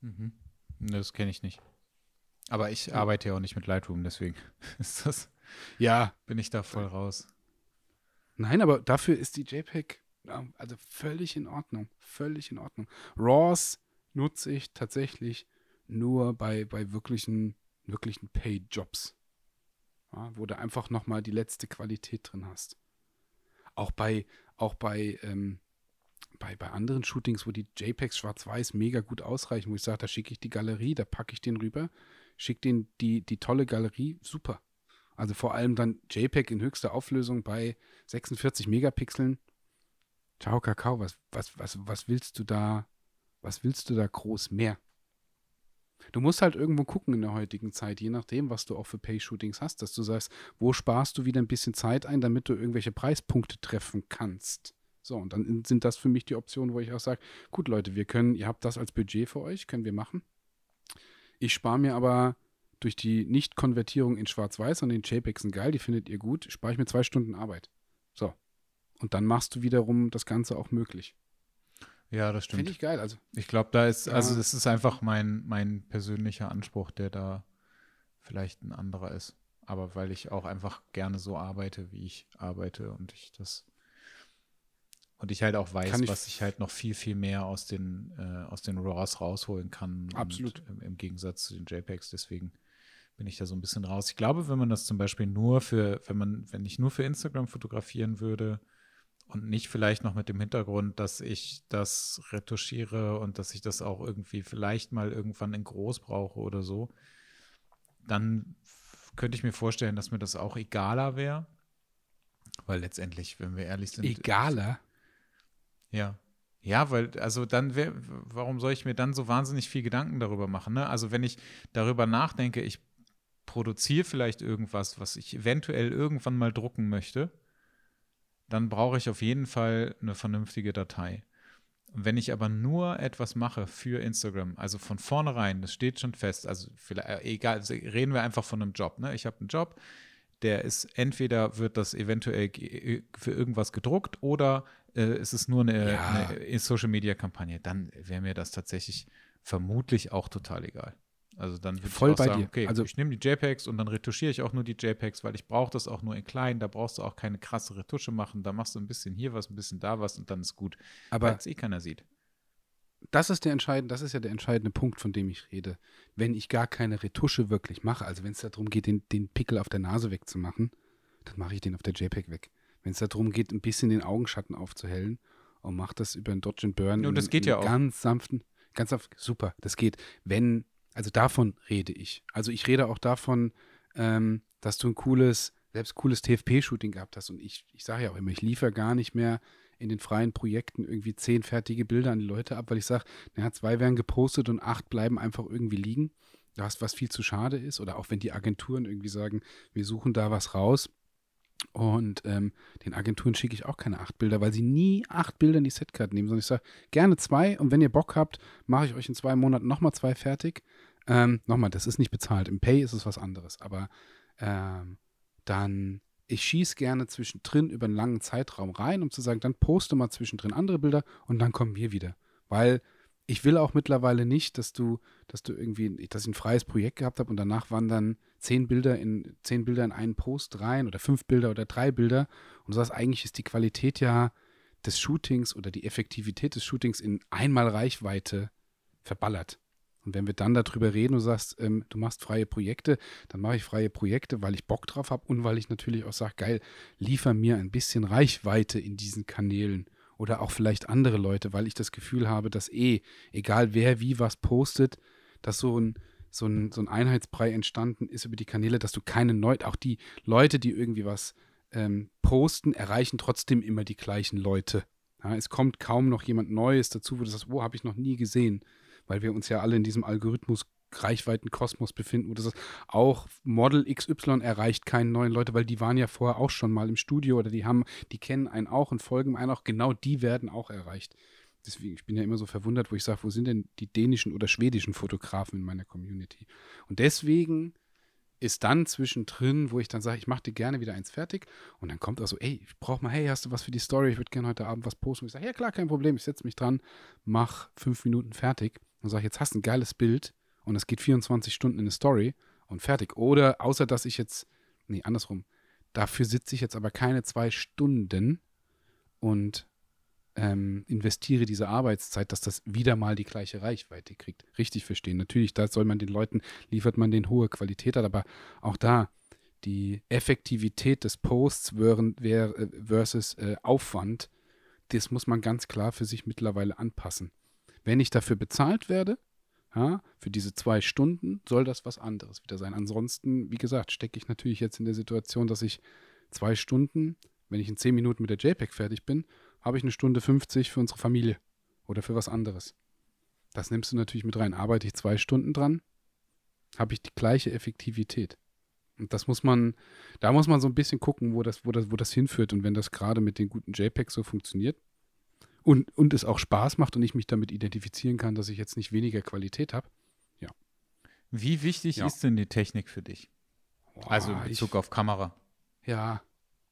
Mhm. Das kenne ich nicht. Aber ich arbeite ja auch nicht mit Lightroom, deswegen ist das. Ja. Bin ich da voll raus. Nein, aber dafür ist die JPEG also völlig in Ordnung. Völlig in Ordnung. RAWs nutze ich tatsächlich nur bei, bei wirklichen, wirklichen Pay-Jobs. Ja, wo du einfach nochmal die letzte Qualität drin hast. Auch bei, auch bei, ähm, bei, bei anderen Shootings, wo die JPEGs schwarz-weiß mega gut ausreichen, wo ich sage, da schicke ich die Galerie, da packe ich den rüber, schicke den die, die tolle Galerie, super. Also vor allem dann JPEG in höchster Auflösung bei 46 Megapixeln. Ciao, Kakao, was, was, was, was willst du da, was willst du da groß mehr? Du musst halt irgendwo gucken in der heutigen Zeit, je nachdem, was du auch für Pay-Shootings hast, dass du sagst, wo sparst du wieder ein bisschen Zeit ein, damit du irgendwelche Preispunkte treffen kannst. So, und dann sind das für mich die Optionen, wo ich auch sage, gut Leute, wir können, ihr habt das als Budget für euch, können wir machen. Ich spare mir aber durch die Nicht-Konvertierung in Schwarz-Weiß und den JPEGs sind geil, die findet ihr gut, spare ich mir zwei Stunden Arbeit. So. Und dann machst du wiederum das Ganze auch möglich. Ja, das stimmt. Finde ich geil. Also, ich glaube, da ist, also das ist einfach mein, mein persönlicher Anspruch, der da vielleicht ein anderer ist. Aber weil ich auch einfach gerne so arbeite, wie ich arbeite und ich das und ich halt auch weiß, ich was ich halt noch viel, viel mehr aus den, äh, aus den RAWs rausholen kann. Absolut. Im, Im, Gegensatz zu den JPEGs. Deswegen bin ich da so ein bisschen raus. Ich glaube, wenn man das zum Beispiel nur für, wenn man, wenn ich nur für Instagram fotografieren würde und nicht vielleicht noch mit dem Hintergrund, dass ich das retuschiere und dass ich das auch irgendwie vielleicht mal irgendwann in groß brauche oder so, dann könnte ich mir vorstellen, dass mir das auch egaler wäre. Weil letztendlich, wenn wir ehrlich sind. Egaler? Ja. Ja, weil, also dann, wär, warum soll ich mir dann so wahnsinnig viel Gedanken darüber machen? Ne? Also, wenn ich darüber nachdenke, ich produziere vielleicht irgendwas, was ich eventuell irgendwann mal drucken möchte, dann brauche ich auf jeden Fall eine vernünftige Datei. Wenn ich aber nur etwas mache für Instagram, also von vornherein, das steht schon fest, also vielleicht, äh, egal, also reden wir einfach von einem Job. Ne? Ich habe einen Job, der ist entweder wird das eventuell für irgendwas gedruckt oder äh, ist es nur eine, ja. eine Social Media Kampagne, dann wäre mir das tatsächlich vermutlich auch total egal. Also dann würde Voll ich bei sagen, dir. okay, also ich nehme die JPEGs und dann retuschiere ich auch nur die JPEGs, weil ich brauche das auch nur in klein, da brauchst du auch keine krasse Retusche machen, da machst du ein bisschen hier was, ein bisschen da was und dann ist gut, aber es eh keiner sieht. Das ist der entscheidende, das ist ja der entscheidende Punkt, von dem ich rede. Wenn ich gar keine Retusche wirklich mache, also wenn es darum geht, den, den Pickel auf der Nase wegzumachen, dann mache ich den auf der JPEG weg. Wenn es darum geht, ein bisschen den Augenschatten aufzuhellen und mache das über einen Dodge and Burn. Ja, das geht ja auch. Ganz sanften, ganz sanft, super, das geht. Wenn, also davon rede ich. Also ich rede auch davon, ähm, dass du ein cooles, selbst cooles TFP-Shooting gehabt hast. Und ich, ich sage ja auch immer, ich liefere gar nicht mehr in den freien Projekten irgendwie zehn fertige Bilder an die Leute ab, weil ich sage, naja, zwei werden gepostet und acht bleiben einfach irgendwie liegen. Das, was viel zu schade ist. Oder auch wenn die Agenturen irgendwie sagen, wir suchen da was raus, und ähm, den Agenturen schicke ich auch keine acht Bilder, weil sie nie acht Bilder in die Setcard nehmen, sondern ich sage gerne zwei und wenn ihr Bock habt, mache ich euch in zwei Monaten nochmal zwei fertig. Ähm, nochmal, das ist nicht bezahlt. Im Pay ist es was anderes, aber ähm, dann, ich schieße gerne zwischendrin über einen langen Zeitraum rein, um zu sagen, dann poste mal zwischendrin andere Bilder und dann kommen wir wieder. Weil ich will auch mittlerweile nicht, dass du, dass du irgendwie, dass ich ein freies Projekt gehabt habe und danach wandern zehn Bilder in zehn Bilder in einen Post rein oder fünf Bilder oder drei Bilder und du sagst, eigentlich ist die Qualität ja des Shootings oder die Effektivität des Shootings in einmal Reichweite verballert. Und wenn wir dann darüber reden und sagst, ähm, du machst freie Projekte, dann mache ich freie Projekte, weil ich Bock drauf habe und weil ich natürlich auch sage, geil, liefer mir ein bisschen Reichweite in diesen Kanälen oder auch vielleicht andere Leute, weil ich das Gefühl habe, dass eh, egal wer wie was postet, dass so ein, so ein, so ein Einheitsbrei entstanden ist über die Kanäle, dass du keine neu, auch die Leute, die irgendwie was ähm, posten, erreichen trotzdem immer die gleichen Leute. Ja, es kommt kaum noch jemand Neues dazu, wo du sagst, wo habe ich noch nie gesehen weil wir uns ja alle in diesem Algorithmus Reichweitenkosmos befinden, wo das ist, auch Model XY erreicht keine neuen Leute, weil die waren ja vorher auch schon mal im Studio oder die haben, die kennen einen auch und folgen einen auch, genau die werden auch erreicht. Deswegen, ich bin ja immer so verwundert, wo ich sage, wo sind denn die dänischen oder schwedischen Fotografen in meiner Community? Und deswegen ist dann zwischendrin, wo ich dann sage, ich mache dir gerne wieder eins fertig und dann kommt auch so, ey, ich brauche mal, hey, hast du was für die Story? Ich würde gerne heute Abend was posten. Und ich sage, ja klar, kein Problem, ich setze mich dran, mach fünf Minuten fertig und sage, jetzt hast du ein geiles Bild und es geht 24 Stunden in eine Story und fertig. Oder außer dass ich jetzt, nee, andersrum, dafür sitze ich jetzt aber keine zwei Stunden und ähm, investiere diese Arbeitszeit, dass das wieder mal die gleiche Reichweite kriegt. Richtig verstehen. Natürlich, da soll man den Leuten, liefert man den hohe Qualität hat, aber auch da die Effektivität des Posts äh, versus äh, Aufwand, das muss man ganz klar für sich mittlerweile anpassen. Wenn ich dafür bezahlt werde, ja, für diese zwei Stunden, soll das was anderes wieder sein. Ansonsten, wie gesagt, stecke ich natürlich jetzt in der Situation, dass ich zwei Stunden, wenn ich in zehn Minuten mit der JPEG fertig bin, habe ich eine Stunde 50 für unsere Familie oder für was anderes. Das nimmst du natürlich mit rein. Arbeite ich zwei Stunden dran, habe ich die gleiche Effektivität. Und das muss man, da muss man so ein bisschen gucken, wo das, wo das, wo das hinführt. Und wenn das gerade mit den guten JPEGs so funktioniert, und, und es auch Spaß macht und ich mich damit identifizieren kann, dass ich jetzt nicht weniger Qualität habe. Ja. Wie wichtig ja. ist denn die Technik für dich? Boah, also in Bezug ich, auf Kamera. Ja,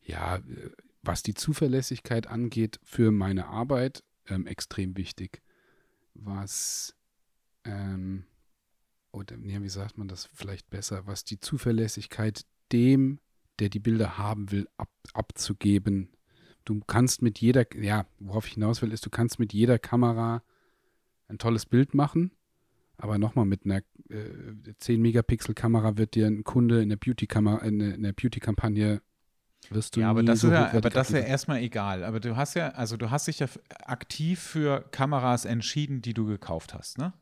ja, äh, was die Zuverlässigkeit angeht für meine Arbeit, ähm, extrem wichtig. Was, ähm, oder ja, wie sagt man das vielleicht besser, was die Zuverlässigkeit dem, der die Bilder haben will, ab, abzugeben, du kannst mit jeder, ja, worauf ich hinaus will, ist, du kannst mit jeder Kamera ein tolles Bild machen, aber nochmal mit einer äh, 10-Megapixel-Kamera wird dir ein Kunde in der Beauty-Kamera, in, in der Beauty-Kampagne wirst du ja, aber das so ist ja, aber das ist ja erstmal egal. Aber du hast ja, also du hast dich ja aktiv für Kameras entschieden, die du gekauft hast, ne?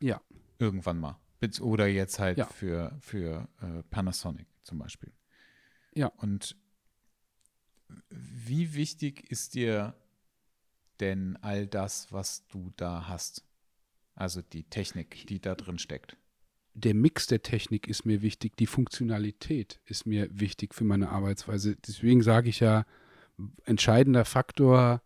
Ja. Irgendwann mal. Oder jetzt halt ja. für, für äh, Panasonic zum Beispiel. Ja. Und wie wichtig ist dir denn all das, was du da hast? Also die Technik, die da drin steckt. Der Mix der Technik ist mir wichtig, die Funktionalität ist mir wichtig für meine Arbeitsweise. Deswegen sage ich ja, entscheidender Faktor,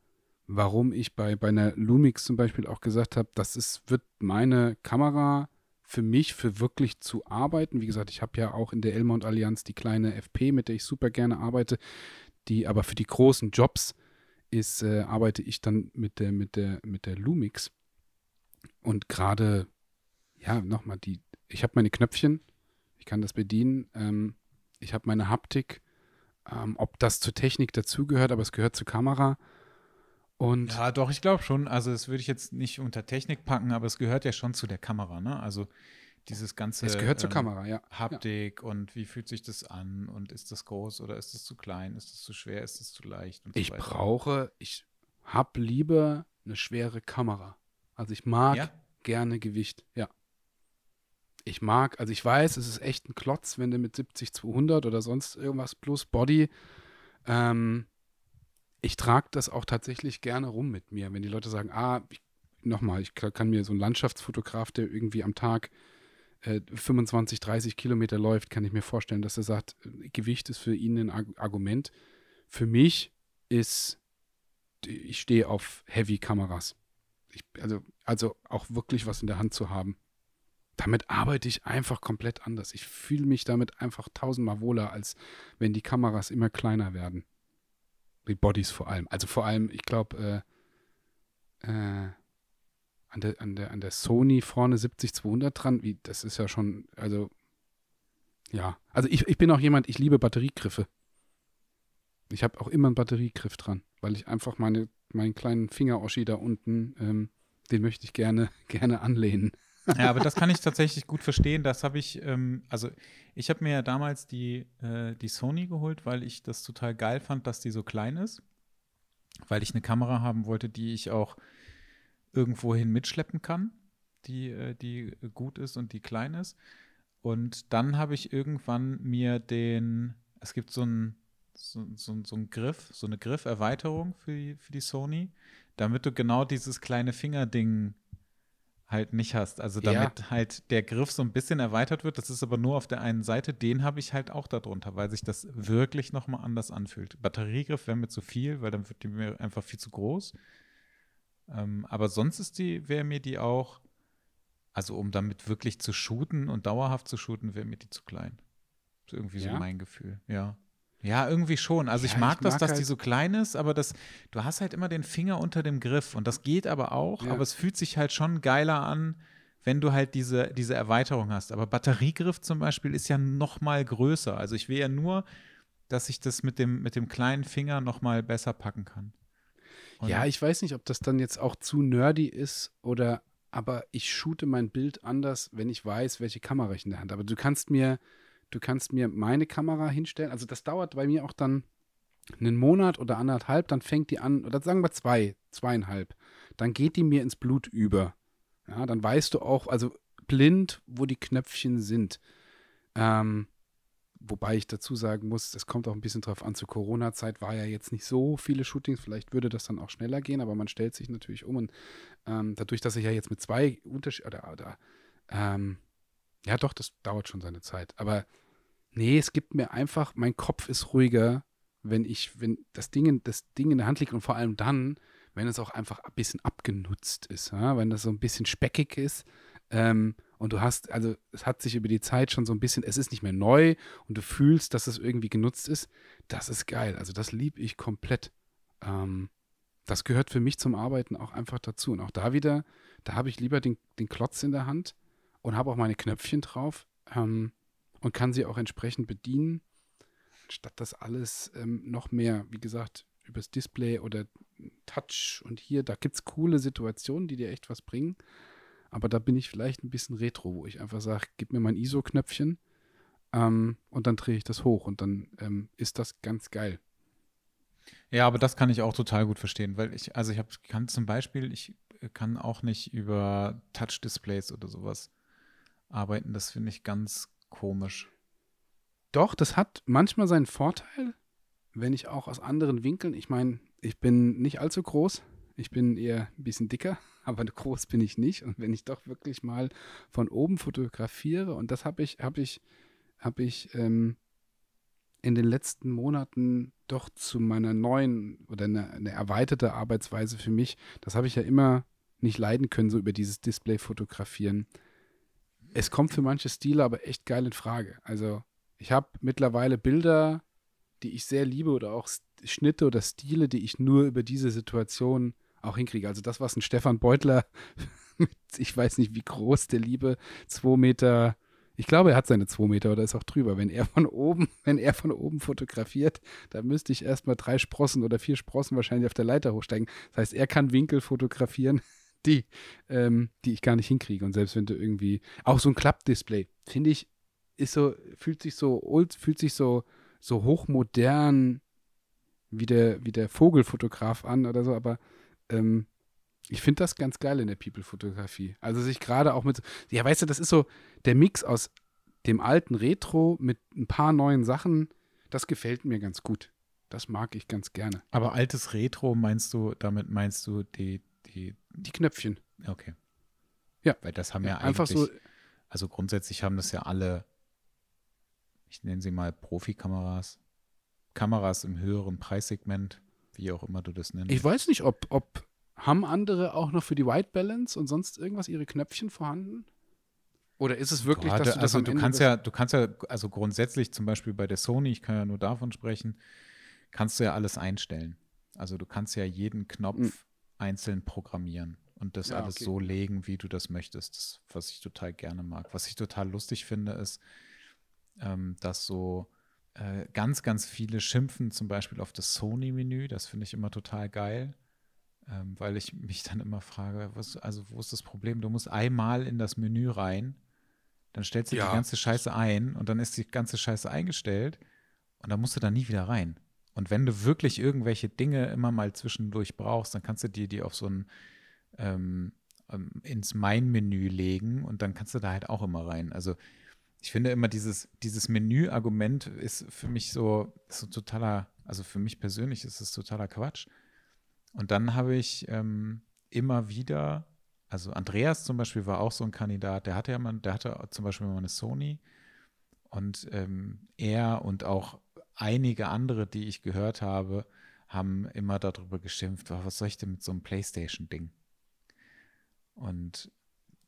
warum ich bei, bei einer Lumix zum Beispiel auch gesagt habe, das ist, wird meine Kamera für mich, für wirklich zu arbeiten. Wie gesagt, ich habe ja auch in der Elmont Allianz die kleine FP, mit der ich super gerne arbeite die aber für die großen Jobs ist, äh, arbeite ich dann mit der, mit der, mit der Lumix. Und gerade, ja, nochmal, die, ich habe meine Knöpfchen, ich kann das bedienen, ähm, ich habe meine Haptik, ähm, ob das zur Technik dazugehört, aber es gehört zur Kamera. Und ja, doch, ich glaube schon. Also, das würde ich jetzt nicht unter Technik packen, aber es gehört ja schon zu der Kamera, ne? Also, dieses ganze es gehört zur ähm, Kamera, ja. Haptik ja. und wie fühlt sich das an und ist das groß oder ist es zu klein, ist es zu schwer, ist es zu leicht ich so brauche, ich habe lieber eine schwere Kamera. Also ich mag ja? gerne Gewicht, ja. Ich mag, also ich weiß, es ist echt ein Klotz, wenn du mit 70 200 oder sonst irgendwas plus Body ähm, ich trage das auch tatsächlich gerne rum mit mir. Wenn die Leute sagen, ah, nochmal, ich kann mir so ein Landschaftsfotograf, der irgendwie am Tag 25, äh, 30 Kilometer läuft, kann ich mir vorstellen, dass er sagt, Gewicht ist für ihn ein Argument. Für mich ist, ich stehe auf Heavy-Kameras. Also, also auch wirklich was in der Hand zu haben. Damit arbeite ich einfach komplett anders. Ich fühle mich damit einfach tausendmal wohler, als wenn die Kameras immer kleiner werden. Die Bodies vor allem. Also vor allem, ich glaube, äh, äh, an der, an der, an der Sony vorne 70-200 dran. Wie, das ist ja schon, also, ja. Also ich, ich bin auch jemand, ich liebe Batteriegriffe. Ich habe auch immer einen Batteriegriff dran, weil ich einfach meine, meinen kleinen Finger-Oschi da unten, ähm, den möchte ich gerne, gerne anlehnen. Ja, aber das kann ich tatsächlich gut verstehen. Das habe ich, ähm, also ich habe mir ja damals die, äh, die Sony geholt, weil ich das total geil fand, dass die so klein ist. Weil ich eine Kamera haben wollte, die ich auch irgendwohin mitschleppen kann, die, äh, die gut ist und die klein ist. Und dann habe ich irgendwann mir den, es gibt so einen so, so, so einen Griff, so eine Grifferweiterung für die, für die Sony, damit du genau dieses kleine Fingerding halt nicht hast. Also damit ja. halt der Griff so ein bisschen erweitert wird. Das ist aber nur auf der einen Seite. Den habe ich halt auch darunter, weil sich das wirklich nochmal anders anfühlt. Batteriegriff wäre mir zu viel, weil dann wird die mir einfach viel zu groß. Ähm, aber sonst ist die, wäre mir die auch, also um damit wirklich zu shooten und dauerhaft zu shooten, wäre mir die zu klein. So irgendwie ja? so mein Gefühl, ja. Ja, irgendwie schon. Also ja, ich, mag ich, mag das, dass halt die so klein ist, aber das, du hast halt immer den Finger unter dem Griff und das geht aber auch, ja. aber es fühlt sich halt schon geiler an, wenn du halt diese, diese Erweiterung hast. Aber Batteriegriff zum Beispiel ist ja noch mal größer. Also ich will ja nur, dass ich das mit dem, mit dem kleinen Finger noch mal besser packen kann. Ja, ich weiß nicht, ob das dann jetzt auch zu nerdy ist oder, aber ich shoote mein Bild anders, wenn ich weiß, welche Kamera ich in der Hand habe. Du kannst mir, du kannst mir meine Kamera hinstellen. Also das dauert bei mir auch dann einen Monat oder anderthalb, dann fängt die an, oder sagen wir zwei, zweieinhalb. Dann geht die mir ins Blut über. Ja, dann weißt du auch, also blind, wo die Knöpfchen sind. Ähm, Wobei ich dazu sagen muss, es kommt auch ein bisschen drauf an, zur Corona-Zeit war ja jetzt nicht so viele Shootings, vielleicht würde das dann auch schneller gehen, aber man stellt sich natürlich um und ähm, dadurch, dass ich ja jetzt mit zwei Unterschieden, oder, oder ähm, ja doch, das dauert schon seine Zeit, aber nee, es gibt mir einfach, mein Kopf ist ruhiger, wenn ich, wenn das Ding, das Ding in der Hand liegt und vor allem dann, wenn es auch einfach ein bisschen abgenutzt ist, ja? wenn das so ein bisschen speckig ist, ähm, und du hast, also es hat sich über die Zeit schon so ein bisschen, es ist nicht mehr neu und du fühlst, dass es irgendwie genutzt ist. Das ist geil. Also das liebe ich komplett. Ähm, das gehört für mich zum Arbeiten auch einfach dazu. Und auch da wieder, da habe ich lieber den, den Klotz in der Hand und habe auch meine Knöpfchen drauf ähm, und kann sie auch entsprechend bedienen, statt das alles ähm, noch mehr, wie gesagt, übers Display oder Touch und hier, da gibt es coole Situationen, die dir echt was bringen. Aber da bin ich vielleicht ein bisschen retro, wo ich einfach sage, gib mir mein ISO-Knöpfchen ähm, und dann drehe ich das hoch und dann ähm, ist das ganz geil. Ja, aber das kann ich auch total gut verstehen, weil ich, also ich hab, kann zum Beispiel, ich kann auch nicht über Touch-Displays oder sowas arbeiten. Das finde ich ganz komisch. Doch, das hat manchmal seinen Vorteil, wenn ich auch aus anderen Winkeln, ich meine, ich bin nicht allzu groß, ich bin eher ein bisschen dicker, aber groß bin ich nicht. Und wenn ich doch wirklich mal von oben fotografiere, und das habe ich, habe ich, habe ich ähm, in den letzten Monaten doch zu meiner neuen oder eine, eine erweiterte Arbeitsweise für mich, das habe ich ja immer nicht leiden können, so über dieses Display fotografieren. Es kommt für manche Stile aber echt geil in Frage. Also ich habe mittlerweile Bilder, die ich sehr liebe oder auch Schnitte oder Stile, die ich nur über diese Situation auch hinkriege. Also das, was ein Stefan Beutler mit, ich weiß nicht wie groß der Liebe, zwei Meter, ich glaube, er hat seine zwei Meter oder ist auch drüber. Wenn er von oben, wenn er von oben fotografiert, dann müsste ich erstmal drei Sprossen oder vier Sprossen wahrscheinlich auf der Leiter hochsteigen. Das heißt, er kann Winkel fotografieren, die, ähm, die ich gar nicht hinkriege. Und selbst wenn du irgendwie, auch so ein Klappdisplay, finde ich, ist so, fühlt sich so old, fühlt sich so, so hochmodern wie der, wie der Vogelfotograf an oder so, aber ähm, ich finde das ganz geil in der People-Fotografie. Also sich gerade auch mit, ja, weißt du, das ist so der Mix aus dem alten Retro mit ein paar neuen Sachen. Das gefällt mir ganz gut. Das mag ich ganz gerne. Aber altes Retro meinst du, damit meinst du die, die, die Knöpfchen. Okay. Ja. Weil das haben ja, ja einfach so. Also grundsätzlich haben das ja alle, ich nenne sie mal Profikameras. Kameras im höheren Preissegment wie auch immer du das nennst. Ich weiß nicht, ob, ob haben andere auch noch für die White Balance und sonst irgendwas ihre Knöpfchen vorhanden? Oder ist es wirklich, Boah, dass du das also du kannst ja, du kannst ja, also grundsätzlich zum Beispiel bei der Sony, ich kann ja nur davon sprechen, kannst du ja alles einstellen. Also du kannst ja jeden Knopf mhm. einzeln programmieren. und das ja, alles okay. so legen, wie du das möchtest. Das, was ich total gerne mag. Was ich total lustig finde, ist, ähm, dass so äh, ganz, ganz viele schimpfen zum Beispiel auf das Sony-Menü. Das finde ich immer total geil, ähm, weil ich mich dann immer frage, was, also wo ist das Problem? Du musst einmal in das Menü rein, dann stellst du ja. die ganze Scheiße ein und dann ist die ganze Scheiße eingestellt und dann musst du da nie wieder rein. Und wenn du wirklich irgendwelche Dinge immer mal zwischendurch brauchst, dann kannst du dir die auf so ein ähm, ähm, ins Mein-Menü legen und dann kannst du da halt auch immer rein. Also ich finde immer dieses, dieses Menü-Argument ist für mich so, so totaler, also für mich persönlich ist es totaler Quatsch. Und dann habe ich ähm, immer wieder, also Andreas zum Beispiel war auch so ein Kandidat, der hatte ja mal, der hatte zum Beispiel mal eine Sony und ähm, er und auch einige andere, die ich gehört habe, haben immer darüber geschimpft, oh, was soll ich denn mit so einem Playstation-Ding? Und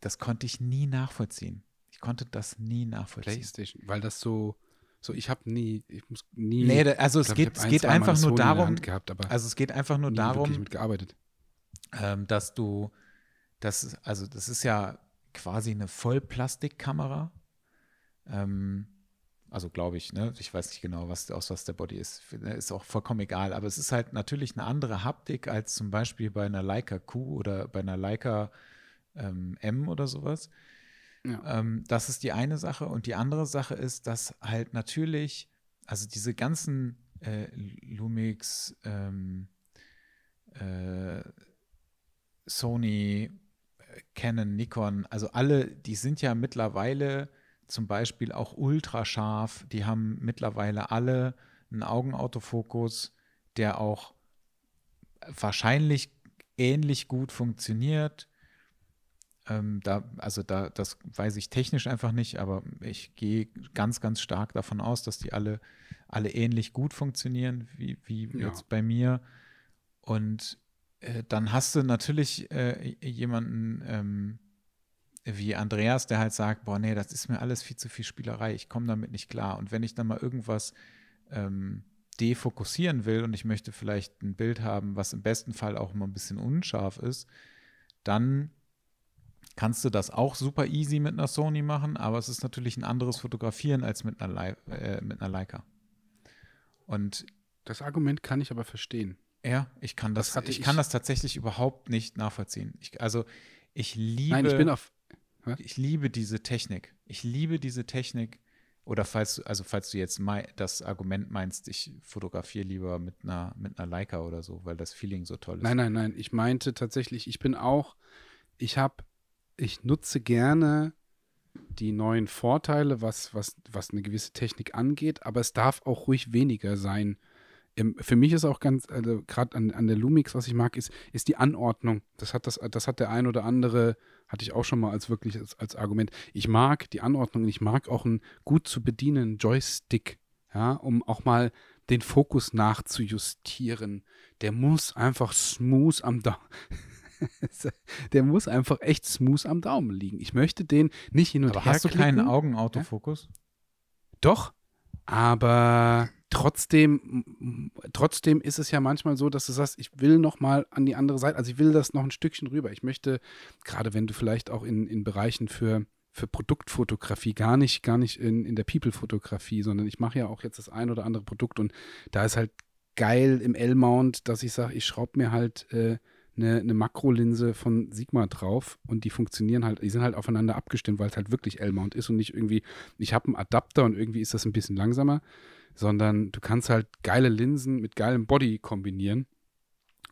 das konnte ich nie nachvollziehen. Konnte das nie nachvollziehen. PlayStation, weil das so, so ich habe nie, ich muss nie. Nee, also es glaub, geht, es geht einfach nur darum. Gehabt, also es geht einfach nur darum, mitgearbeitet. Ähm, dass du, das, also das ist ja quasi eine Vollplastikkamera. Ähm, also glaube ich, ne? Ich weiß nicht genau, was aus was der Body ist. Ist auch vollkommen egal. Aber es ist halt natürlich eine andere Haptik als zum Beispiel bei einer Leica Q oder bei einer Leica ähm, M oder sowas. Ähm, das ist die eine Sache. Und die andere Sache ist, dass halt natürlich, also diese ganzen äh, Lumix, ähm, äh, Sony, äh, Canon, Nikon, also alle, die sind ja mittlerweile zum Beispiel auch ultra scharf. Die haben mittlerweile alle einen Augenautofokus, der auch wahrscheinlich ähnlich gut funktioniert. Ähm, da, also da, das weiß ich technisch einfach nicht, aber ich gehe ganz, ganz stark davon aus, dass die alle, alle ähnlich gut funktionieren, wie, wie ja. jetzt bei mir. Und äh, dann hast du natürlich äh, jemanden ähm, wie Andreas, der halt sagt, boah, nee, das ist mir alles viel zu viel Spielerei, ich komme damit nicht klar. Und wenn ich dann mal irgendwas ähm, defokussieren will und ich möchte vielleicht ein Bild haben, was im besten Fall auch mal ein bisschen unscharf ist, dann kannst du das auch super easy mit einer Sony machen, aber es ist natürlich ein anderes Fotografieren als mit einer, Le äh, mit einer Leica. Und das Argument kann ich aber verstehen. Ja, ich kann das, das ich, ich kann das tatsächlich überhaupt nicht nachvollziehen. Ich, also ich liebe. Nein, ich bin auf. Ich liebe diese Technik. Ich liebe diese Technik. Oder falls, also falls du jetzt das Argument meinst, ich fotografiere lieber mit einer, mit einer Leica oder so, weil das Feeling so toll ist. Nein, nein, nein. Ich meinte tatsächlich, ich bin auch, ich habe ich nutze gerne die neuen Vorteile, was, was, was eine gewisse Technik angeht, aber es darf auch ruhig weniger sein. Für mich ist auch ganz, also gerade an, an der Lumix, was ich mag, ist, ist die Anordnung. Das hat, das, das hat der ein oder andere, hatte ich auch schon mal als wirklich als, als Argument. Ich mag die Anordnung, ich mag auch einen gut zu bedienenden Joystick, ja, um auch mal den Fokus nachzujustieren. Der muss einfach smooth am Daumen. der muss einfach echt smooth am Daumen liegen. Ich möchte den nicht hin und aber her Hast du keinen Augenautofokus? Ja? Doch, aber trotzdem, trotzdem ist es ja manchmal so, dass du sagst, ich will noch mal an die andere Seite, also ich will das noch ein Stückchen rüber. Ich möchte, gerade wenn du vielleicht auch in, in Bereichen für, für Produktfotografie, gar nicht, gar nicht in, in der People-Fotografie, sondern ich mache ja auch jetzt das ein oder andere Produkt und da ist halt geil im L-Mount, dass ich sage, ich schraube mir halt äh, eine, eine Makrolinse von Sigma drauf und die funktionieren halt, die sind halt aufeinander abgestimmt, weil es halt wirklich L-Mount ist und nicht irgendwie, ich habe einen Adapter und irgendwie ist das ein bisschen langsamer, sondern du kannst halt geile Linsen mit geilem Body kombinieren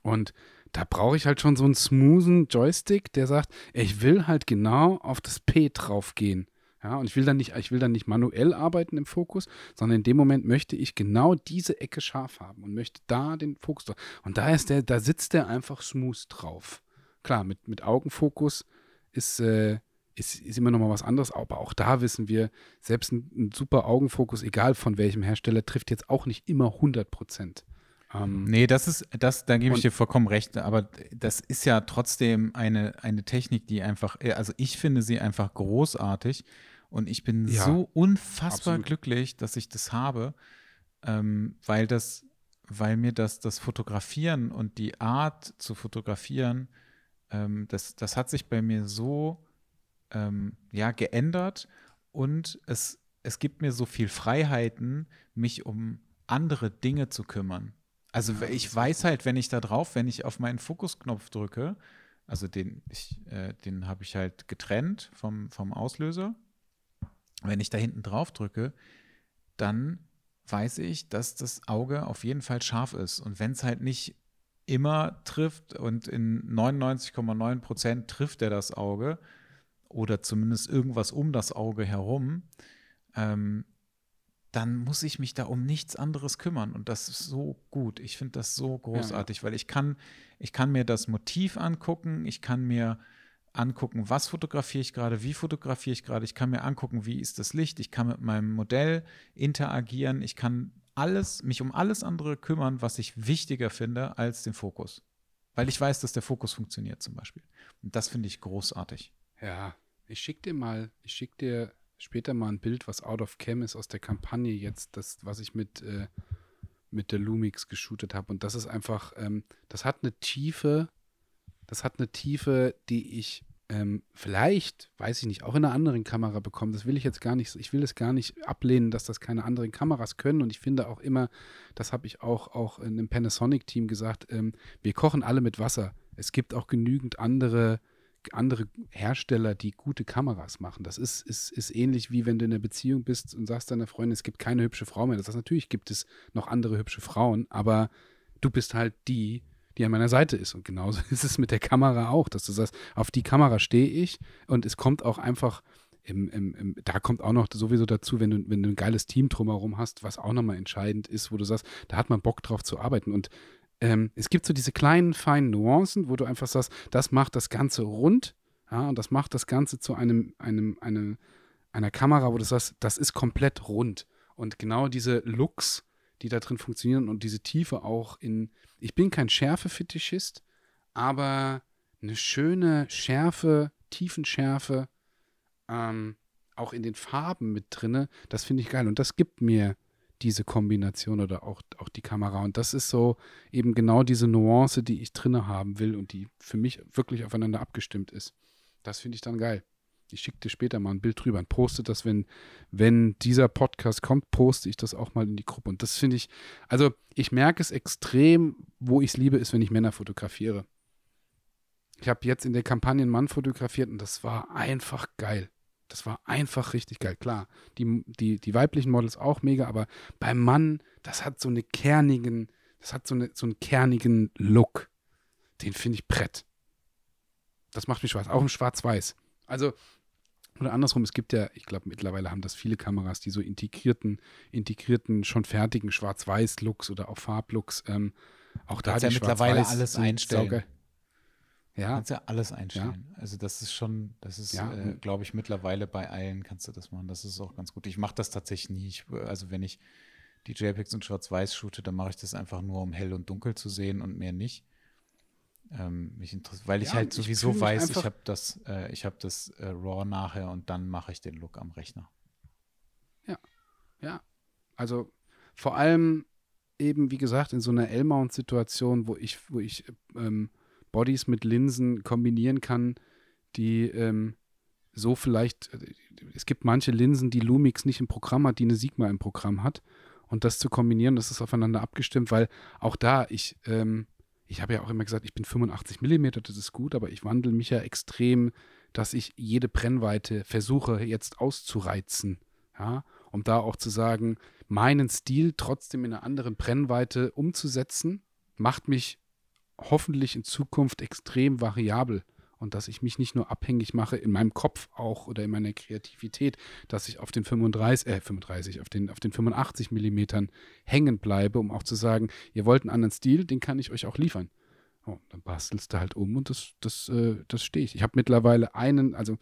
und da brauche ich halt schon so einen smoothen Joystick, der sagt, ich will halt genau auf das P drauf gehen. Ja, und ich will dann nicht, ich will dann nicht manuell arbeiten im Fokus, sondern in dem Moment möchte ich genau diese Ecke scharf haben und möchte da den Fokus drauf. Und da ist der, da sitzt der einfach smooth drauf. Klar, mit, mit Augenfokus ist, äh, ist, ist immer noch mal was anderes, aber auch da wissen wir, selbst ein, ein super Augenfokus, egal von welchem Hersteller, trifft jetzt auch nicht immer 100 Prozent. Ähm, nee, das ist, das, da gebe ich dir vollkommen recht, aber das ist ja trotzdem eine, eine Technik, die einfach, also ich finde sie einfach großartig und ich bin ja, so unfassbar absolut. glücklich, dass ich das habe, ähm, weil das, weil mir das, das Fotografieren und die Art zu fotografieren ähm, das, das hat sich bei mir so ähm, ja, geändert und es, es gibt mir so viel Freiheiten, mich um andere Dinge zu kümmern. Also ja, ich weiß halt, wenn ich da drauf, wenn ich auf meinen Fokusknopf drücke, also den, äh, den habe ich halt getrennt vom, vom Auslöser. Wenn ich da hinten drauf drücke, dann weiß ich, dass das Auge auf jeden Fall scharf ist. Und wenn es halt nicht immer trifft und in 99,9 Prozent trifft er das Auge oder zumindest irgendwas um das Auge herum, ähm, dann muss ich mich da um nichts anderes kümmern. Und das ist so gut. Ich finde das so großartig, ja, ja. weil ich kann, ich kann mir das Motiv angucken, ich kann mir angucken, was fotografiere ich gerade, wie fotografiere ich gerade, ich kann mir angucken, wie ist das Licht, ich kann mit meinem Modell interagieren, ich kann alles, mich um alles andere kümmern, was ich wichtiger finde als den Fokus. Weil ich weiß, dass der Fokus funktioniert zum Beispiel. Und das finde ich großartig. Ja, ich schicke dir mal, ich schicke dir später mal ein Bild, was out of cam ist aus der Kampagne jetzt, das, was ich mit, äh, mit der Lumix geshootet habe. Und das ist einfach, ähm, das hat eine Tiefe, das hat eine Tiefe, die ich ähm, vielleicht, weiß ich nicht, auch in einer anderen Kamera bekomme. Das will ich jetzt gar nicht, ich will es gar nicht ablehnen, dass das keine anderen Kameras können. Und ich finde auch immer, das habe ich auch, auch in einem Panasonic-Team gesagt, ähm, wir kochen alle mit Wasser. Es gibt auch genügend andere andere Hersteller, die gute Kameras machen. Das ist, ist, ist ähnlich wie wenn du in einer Beziehung bist und sagst deiner Freundin, es gibt keine hübsche Frau mehr. Das heißt, natürlich gibt es noch andere hübsche Frauen, aber du bist halt die, die an meiner Seite ist. Und genauso ist es mit der Kamera auch, dass du sagst, auf die Kamera stehe ich und es kommt auch einfach, im, im, im, da kommt auch noch sowieso dazu, wenn du, wenn du ein geiles Team drumherum hast, was auch nochmal entscheidend ist, wo du sagst, da hat man Bock drauf zu arbeiten. Und ähm, es gibt so diese kleinen, feinen Nuancen, wo du einfach sagst, das macht das Ganze rund, ja, und das macht das Ganze zu einem, einem, einem, einer Kamera, wo du sagst, das ist komplett rund. Und genau diese Looks, die da drin funktionieren und diese Tiefe auch in, ich bin kein Schärfe-Fetischist, aber eine schöne Schärfe, Tiefenschärfe, ähm, auch in den Farben mit drinne, das finde ich geil. Und das gibt mir diese Kombination oder auch, auch die Kamera. Und das ist so eben genau diese Nuance, die ich drinne haben will und die für mich wirklich aufeinander abgestimmt ist. Das finde ich dann geil. Ich schicke dir später mal ein Bild drüber und poste das, wenn, wenn dieser Podcast kommt, poste ich das auch mal in die Gruppe. Und das finde ich, also ich merke es extrem, wo ich es liebe, ist, wenn ich Männer fotografiere. Ich habe jetzt in der Kampagne einen Mann fotografiert und das war einfach geil. Das war einfach richtig geil. Klar, die, die, die weiblichen Models auch mega, aber beim Mann, das hat so eine kernigen, das hat so, eine, so einen kernigen Look. Den finde ich brett. Das macht mir Spaß. Auch im Schwarz-Weiß. Also, oder andersrum, es gibt ja, ich glaube, mittlerweile haben das viele Kameras, die so integrierten, integrierten, schon fertigen Schwarz-Weiß-Looks oder auch Farblooks. Ähm, auch da die ja mittlerweile alles einstellen. Sauger. Ja. Kannst ja alles einstellen. Ja. Also das ist schon, das ist, ja. äh, glaube ich, mittlerweile bei allen kannst du das machen. Das ist auch ganz gut. Ich mache das tatsächlich nie. Ich, also wenn ich die JPEGs in Schwarz-Weiß shoote, dann mache ich das einfach nur, um hell und dunkel zu sehen und mehr nicht. Ähm, mich interessiert, weil ich ja, halt sowieso ich weiß, ich habe das, äh, ich habe das äh, RAW nachher und dann mache ich den Look am Rechner. Ja, ja. Also vor allem eben, wie gesagt, in so einer L-Mount-Situation, wo ich, wo ich ähm, Bodies mit Linsen kombinieren kann, die ähm, so vielleicht, äh, es gibt manche Linsen, die Lumix nicht im Programm hat, die eine Sigma im Programm hat. Und das zu kombinieren, das ist aufeinander abgestimmt, weil auch da, ich, ähm, ich habe ja auch immer gesagt, ich bin 85 mm, das ist gut, aber ich wandle mich ja extrem, dass ich jede Brennweite versuche jetzt auszureizen. Ja, um da auch zu sagen, meinen Stil trotzdem in einer anderen Brennweite umzusetzen, macht mich hoffentlich in Zukunft extrem variabel und dass ich mich nicht nur abhängig mache in meinem Kopf auch oder in meiner Kreativität, dass ich auf den 35, äh 35, auf den, auf den 85 Millimetern hängen bleibe, um auch zu sagen, ihr wollt einen anderen Stil, den kann ich euch auch liefern. Oh, dann bastelst du halt um und das, das, äh, das stehe ich. Ich habe mittlerweile einen, also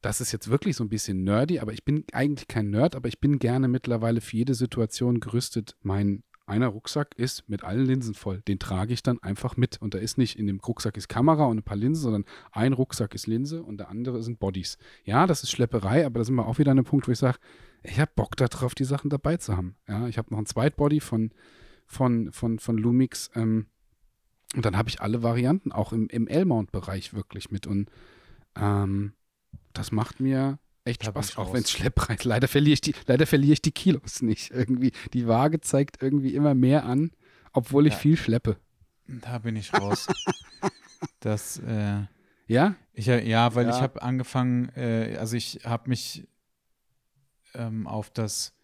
das ist jetzt wirklich so ein bisschen nerdy, aber ich bin eigentlich kein Nerd, aber ich bin gerne mittlerweile für jede Situation gerüstet, mein einer Rucksack ist mit allen Linsen voll. Den trage ich dann einfach mit. Und da ist nicht in dem Rucksack ist Kamera und ein paar Linsen, sondern ein Rucksack ist Linse und der andere sind Bodies. Ja, das ist Schlepperei, aber da sind wir auch wieder an einem Punkt, wo ich sage, ich habe Bock darauf, die Sachen dabei zu haben. Ja, ich habe noch ein Zweitbody von, von, von, von Lumix. Ähm, Und dann habe ich alle Varianten, auch im, im L-Mount-Bereich wirklich mit. Und ähm, das macht mir echt Spaß, auch wenn es schleppreicht. Leider verliere ich die, leider verliere ich die Kilos nicht. Irgendwie. Die Waage zeigt irgendwie immer mehr an, obwohl ich ja. viel schleppe. Da bin ich raus. das, äh, ja? Ich, ja, weil ja. ich habe angefangen, äh, also ich habe mich ähm, auf das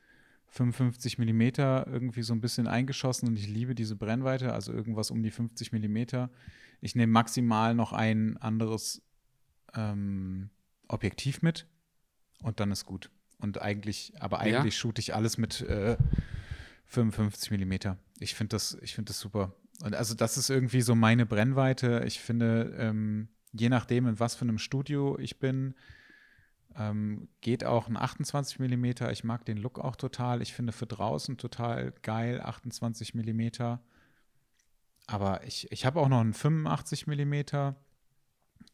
55 Millimeter irgendwie so ein bisschen eingeschossen und ich liebe diese Brennweite, also irgendwas um die 50 Millimeter. Ich nehme maximal noch ein anderes ähm, Objektiv mit und dann ist gut. Und eigentlich, aber eigentlich ja. shoote ich alles mit äh, 55 Millimeter. Ich finde das, ich finde das super. Und also das ist irgendwie so meine Brennweite. Ich finde, ähm, je nachdem, in was für einem Studio ich bin, ähm, geht auch ein 28 mm. Ich mag den Look auch total. Ich finde für draußen total geil 28 mm. Aber ich, ich habe auch noch einen 85 mm.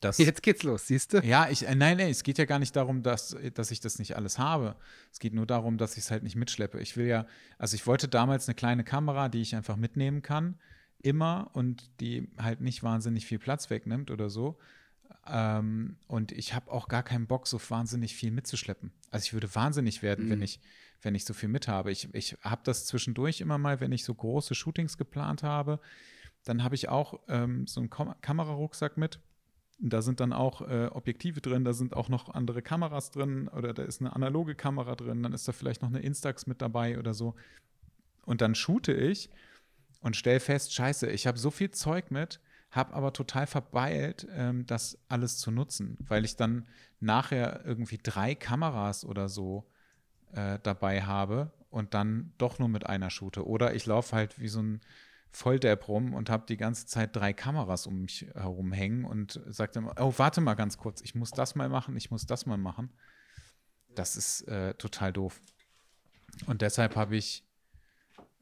Das, Jetzt geht's los, siehst du? Ja, ich, äh, nein, nein, es geht ja gar nicht darum, dass, dass ich das nicht alles habe. Es geht nur darum, dass ich es halt nicht mitschleppe. Ich will ja, also ich wollte damals eine kleine Kamera, die ich einfach mitnehmen kann, immer und die halt nicht wahnsinnig viel Platz wegnimmt oder so. Ähm, und ich habe auch gar keinen Bock, so wahnsinnig viel mitzuschleppen. Also ich würde wahnsinnig werden, mhm. wenn ich, wenn ich so viel mit habe. Ich, ich habe das zwischendurch immer mal, wenn ich so große Shootings geplant habe, dann habe ich auch ähm, so einen Kam Kamerarucksack mit. Da sind dann auch äh, Objektive drin, da sind auch noch andere Kameras drin oder da ist eine analoge Kamera drin, dann ist da vielleicht noch eine Instax mit dabei oder so. Und dann shoote ich und stelle fest, scheiße, ich habe so viel Zeug mit, habe aber total verbeilt, ähm, das alles zu nutzen, weil ich dann nachher irgendwie drei Kameras oder so äh, dabei habe und dann doch nur mit einer shoote. Oder ich laufe halt wie so ein Volldepp rum und habe die ganze Zeit drei Kameras um mich herum hängen und sage dann, oh, warte mal ganz kurz, ich muss das mal machen, ich muss das mal machen. Das ist äh, total doof. Und deshalb habe ich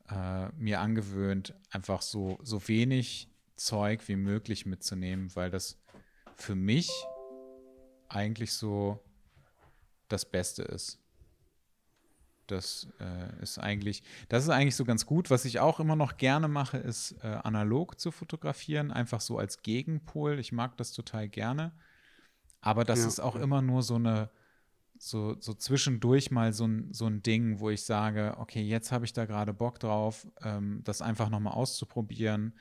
äh, mir angewöhnt, einfach so, so wenig Zeug wie möglich mitzunehmen, weil das für mich eigentlich so das Beste ist. Das äh, ist eigentlich, das ist eigentlich so ganz gut. Was ich auch immer noch gerne mache, ist äh, analog zu fotografieren, einfach so als Gegenpol. Ich mag das total gerne. Aber das ja. ist auch immer nur so eine, so, so zwischendurch mal so ein, so ein Ding, wo ich sage, okay, jetzt habe ich da gerade Bock drauf, ähm, das einfach nochmal auszuprobieren.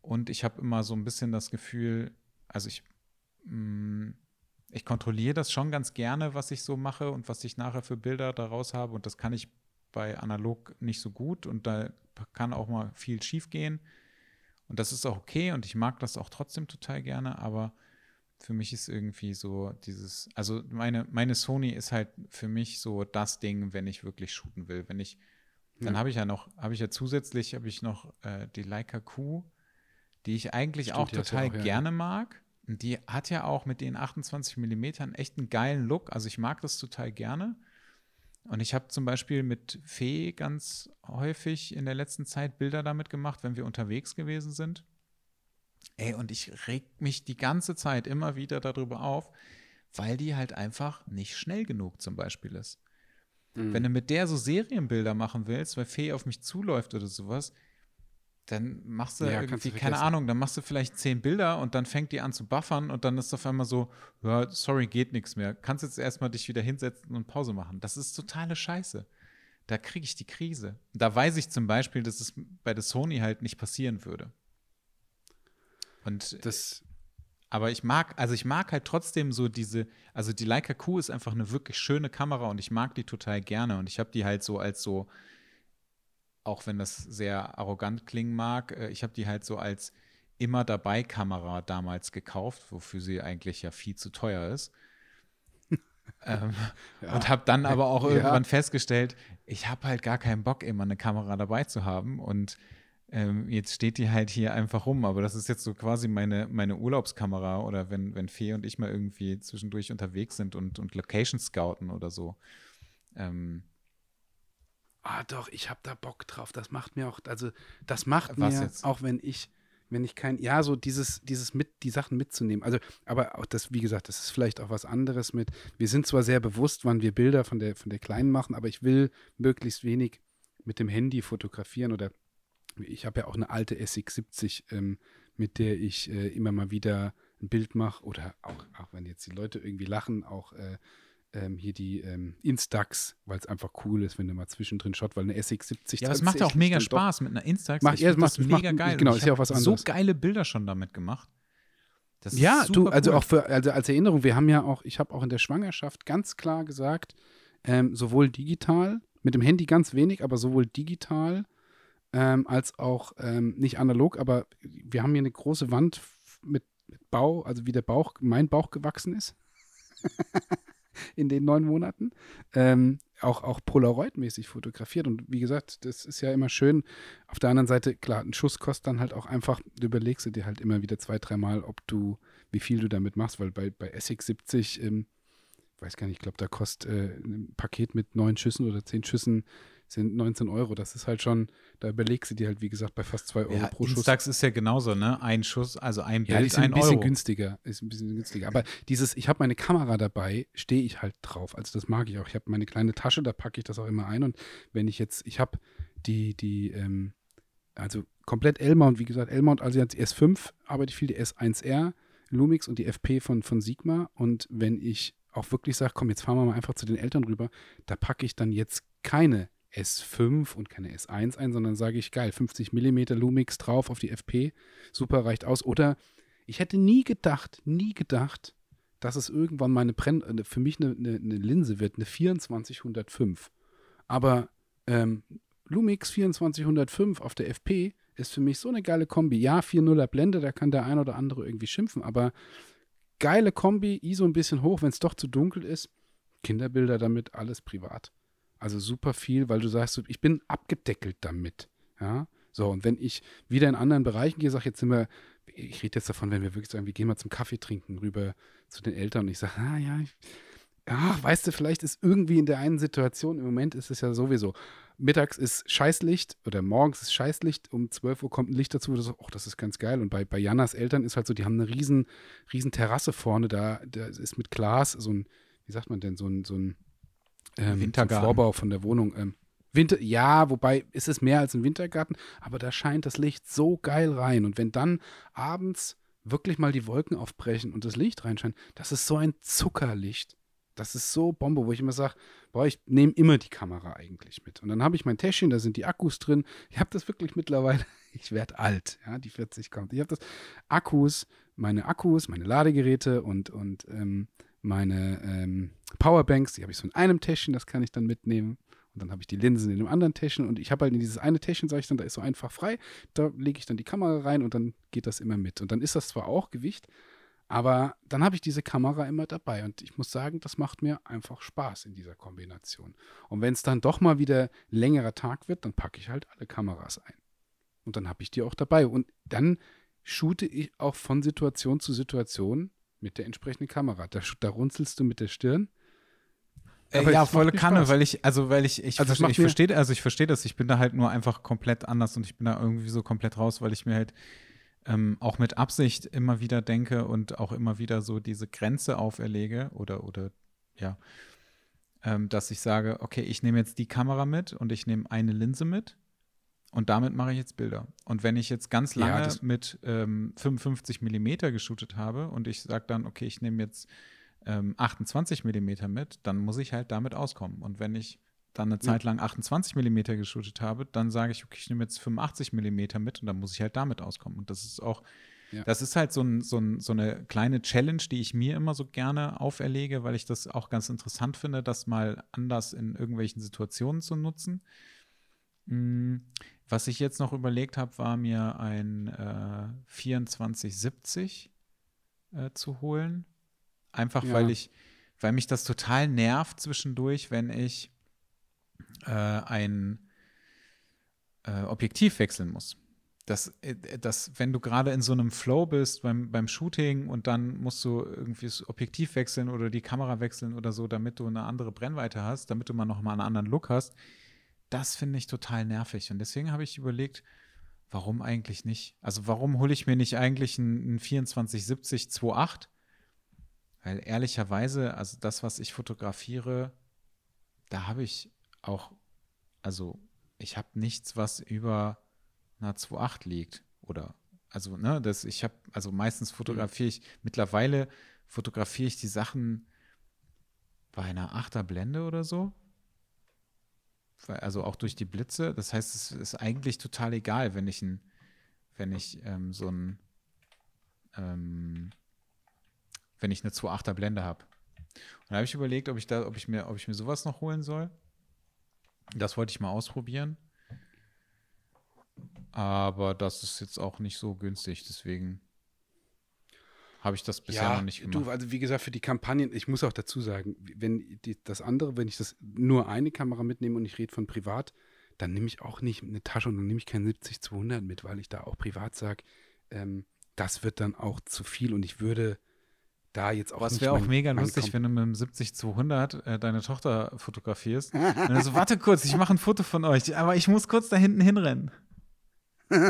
Und ich habe immer so ein bisschen das Gefühl, also ich, mh, mm, ich kontrolliere das schon ganz gerne, was ich so mache und was ich nachher für Bilder daraus habe. Und das kann ich bei analog nicht so gut. Und da kann auch mal viel schief gehen. Und das ist auch okay und ich mag das auch trotzdem total gerne, aber für mich ist irgendwie so dieses, also meine, meine Sony ist halt für mich so das Ding, wenn ich wirklich shooten will. Wenn ich, dann ja. habe ich ja noch, habe ich ja zusätzlich, habe ich noch äh, die Leica Q, die ich eigentlich Stimmt, auch total auch, gerne ja. mag. Die hat ja auch mit den 28 Millimetern echt einen geilen Look. Also ich mag das total gerne. Und ich habe zum Beispiel mit Fee ganz häufig in der letzten Zeit Bilder damit gemacht, wenn wir unterwegs gewesen sind. Ey, und ich reg mich die ganze Zeit immer wieder darüber auf, weil die halt einfach nicht schnell genug zum Beispiel ist. Mhm. Wenn du mit der so Serienbilder machen willst, weil Fee auf mich zuläuft oder sowas, dann machst du ja, irgendwie, keine Ahnung, dann machst du vielleicht zehn Bilder und dann fängt die an zu buffern und dann ist auf einmal so, ja, sorry, geht nichts mehr. Kannst jetzt erstmal dich wieder hinsetzen und Pause machen. Das ist totale Scheiße. Da kriege ich die Krise. Da weiß ich zum Beispiel, dass es bei der Sony halt nicht passieren würde. Und das. Aber ich mag, also ich mag halt trotzdem so diese, also die Leica Q ist einfach eine wirklich schöne Kamera und ich mag die total gerne und ich habe die halt so als so, auch wenn das sehr arrogant klingen mag, äh, ich habe die halt so als immer dabei Kamera damals gekauft, wofür sie eigentlich ja viel zu teuer ist. ähm, ja. Und habe dann aber auch irgendwann ja. festgestellt, ich habe halt gar keinen Bock, immer eine Kamera dabei zu haben. Und ähm, jetzt steht die halt hier einfach rum. Aber das ist jetzt so quasi meine, meine Urlaubskamera oder wenn, wenn Fee und ich mal irgendwie zwischendurch unterwegs sind und, und Location scouten oder so. Ähm, ah doch, ich habe da Bock drauf. Das macht mir auch, also das macht Was mir, jetzt? auch wenn ich, wenn ich kein, ja, so dieses, dieses mit, die Sachen mitzunehmen. Also, aber auch das, wie gesagt, das ist vielleicht auch was anderes mit, wir sind zwar sehr bewusst, wann wir Bilder von der, von der Kleinen machen, aber ich will möglichst wenig mit dem Handy fotografieren oder ich habe ja auch eine alte SX70, ähm, mit der ich äh, immer mal wieder ein Bild mache oder auch, auch wenn jetzt die Leute irgendwie lachen, auch äh, ähm, hier die ähm, Instax, weil es einfach cool ist, wenn du mal zwischendrin schaut, weil eine SX70 Ja, es macht ja auch mega Spaß mit einer Instax. Macht, ja, macht, mega macht, geil. Genau, ist ja auch was anderes. So geile Bilder schon damit gemacht. ja, du, also cool. auch für, also als Erinnerung, wir haben ja auch, ich habe auch in der Schwangerschaft ganz klar gesagt, ähm, sowohl digital, mit dem Handy ganz wenig, aber sowohl digital ähm, als auch ähm, nicht analog, aber wir haben hier eine große Wand mit, mit Bau, also wie der Bauch, mein Bauch gewachsen ist. in den neun Monaten. Ähm, auch, auch Polaroid-mäßig fotografiert. Und wie gesagt, das ist ja immer schön. Auf der anderen Seite, klar, ein Schuss kostet dann halt auch einfach, du überlegst du dir halt immer wieder zwei, dreimal, ob du, wie viel du damit machst, weil bei, bei Essex 70, ähm, weiß gar nicht, ich glaube, da kostet äh, ein Paket mit neun Schüssen oder zehn Schüssen sind 19 Euro. Das ist halt schon, da überlegst du dir halt, wie gesagt, bei fast 2 Euro ja, pro Schuss. Instax ist ja genauso, ne? Ein Schuss, also ein Bild, ja, sind ein ein bisschen Euro. günstiger. Ist ein bisschen günstiger. Aber dieses, ich habe meine Kamera dabei, stehe ich halt drauf. Also das mag ich auch. Ich habe meine kleine Tasche, da packe ich das auch immer ein. Und wenn ich jetzt, ich habe die, die, ähm, also komplett L-Mount, wie gesagt, L-Mount, also die S5 arbeite ich viel, die S1R, Lumix und die FP von, von Sigma. Und wenn ich auch wirklich sage, komm, jetzt fahren wir mal einfach zu den Eltern rüber, da packe ich dann jetzt keine S5 und keine S1 ein, sondern sage ich, geil, 50 mm Lumix drauf auf die FP, super, reicht aus. Oder ich hätte nie gedacht, nie gedacht, dass es irgendwann mal eine Brenn für mich eine, eine, eine Linse wird, eine 2405. Aber ähm, Lumix 2405 auf der FP ist für mich so eine geile Kombi. Ja, 4.0er Blende, da kann der ein oder andere irgendwie schimpfen, aber geile Kombi, ISO ein bisschen hoch, wenn es doch zu dunkel ist. Kinderbilder damit, alles privat. Also super viel, weil du sagst, ich bin abgedeckelt damit. Ja. So, und wenn ich wieder in anderen Bereichen gehe, sage jetzt sind wir, ich rede jetzt davon, wenn wir wirklich sagen, wir gehen mal zum Kaffee trinken rüber zu den Eltern und ich sage, ah ja, ich, ach, weißt du, vielleicht ist irgendwie in der einen Situation, im Moment ist es ja sowieso, mittags ist Scheißlicht oder morgens ist Scheißlicht, um 12 Uhr kommt ein Licht dazu, so, ach, das ist ganz geil. Und bei, bei Janas Eltern ist halt so, die haben eine riesen, riesen Terrasse vorne, da, da ist mit Glas so ein, wie sagt man denn, so ein, so ein ähm, Wintergarten. Vorbau von der Wohnung. Ähm, Winter, ja, wobei ist es mehr als ein Wintergarten, aber da scheint das Licht so geil rein. Und wenn dann abends wirklich mal die Wolken aufbrechen und das Licht reinscheint, das ist so ein Zuckerlicht. Das ist so Bombe, wo ich immer sage, boah, ich nehme immer die Kamera eigentlich mit. Und dann habe ich mein Täschchen, da sind die Akkus drin. Ich habe das wirklich mittlerweile, ich werde alt, ja, die 40 kommt. Ich habe das Akkus, meine Akkus, meine Ladegeräte und, und ähm, meine ähm, Powerbanks, die habe ich so in einem Täschchen, das kann ich dann mitnehmen. Und dann habe ich die Linsen in einem anderen Täschchen und ich habe halt in dieses eine Täschchen, sage ich dann, da ist so einfach frei. Da lege ich dann die Kamera rein und dann geht das immer mit. Und dann ist das zwar auch Gewicht, aber dann habe ich diese Kamera immer dabei und ich muss sagen, das macht mir einfach Spaß in dieser Kombination. Und wenn es dann doch mal wieder längerer Tag wird, dann packe ich halt alle Kameras ein. Und dann habe ich die auch dabei. Und dann shoote ich auch von Situation zu Situation mit der entsprechenden Kamera. Da, da runzelst du mit der Stirn. Äh, ja, volle Kanne, weil ich, also weil ich, ich, also ich verstehe, also ich verstehe das, ich bin da halt nur einfach komplett anders und ich bin da irgendwie so komplett raus, weil ich mir halt ähm, auch mit Absicht immer wieder denke und auch immer wieder so diese Grenze auferlege oder, oder ja, ähm, dass ich sage, okay, ich nehme jetzt die Kamera mit und ich nehme eine Linse mit und damit mache ich jetzt Bilder. Und wenn ich jetzt ganz lange ja, mit ähm, 55 Millimeter geshootet habe und ich sage dann, okay, ich nehme jetzt ähm, 28 Millimeter mit, dann muss ich halt damit auskommen. Und wenn ich dann eine Zeit lang 28 Millimeter geshootet habe, dann sage ich, okay, ich nehme jetzt 85 Millimeter mit und dann muss ich halt damit auskommen. Und das ist auch, ja. das ist halt so, ein, so, ein, so eine kleine Challenge, die ich mir immer so gerne auferlege, weil ich das auch ganz interessant finde, das mal anders in irgendwelchen Situationen zu nutzen. Was ich jetzt noch überlegt habe, war mir ein äh, 2470 äh, zu holen. Einfach ja. weil ich, weil mich das total nervt zwischendurch, wenn ich äh, ein äh, Objektiv wechseln muss. Das, äh, das, wenn du gerade in so einem Flow bist beim, beim Shooting und dann musst du irgendwie das Objektiv wechseln oder die Kamera wechseln oder so, damit du eine andere Brennweite hast, damit du mal noch mal einen anderen Look hast, das finde ich total nervig. Und deswegen habe ich überlegt, warum eigentlich nicht? Also warum hole ich mir nicht eigentlich einen, einen 2470 2.8 weil ehrlicherweise, also das, was ich fotografiere, da habe ich auch, also ich habe nichts, was über einer 2.8 liegt. Oder, also, ne, das, ich habe, also meistens fotografiere ich, mittlerweile fotografiere ich die Sachen bei einer 8er Blende oder so. Also auch durch die Blitze. Das heißt, es ist eigentlich total egal, wenn ich ein, wenn ich ähm, so ein, ähm, wenn ich eine 2.8er Blende habe. Und da habe ich überlegt, ob ich da, ob ich mir, ob ich mir sowas noch holen soll. Das wollte ich mal ausprobieren. Aber das ist jetzt auch nicht so günstig, deswegen habe ich das bisher ja, noch nicht gemacht. Du, also wie gesagt, für die Kampagnen, ich muss auch dazu sagen, wenn die, das andere, wenn ich das nur eine Kamera mitnehme und ich rede von privat, dann nehme ich auch nicht eine Tasche und dann nehme ich kein 70-200 mit, weil ich da auch privat sage, ähm, das wird dann auch zu viel und ich würde da jetzt auch. Was wäre auch mega lustig, wenn du mit dem 70-200 äh, deine Tochter fotografierst. und dann so, warte kurz, ich mache ein Foto von euch, aber ich muss kurz da hinten hinrennen.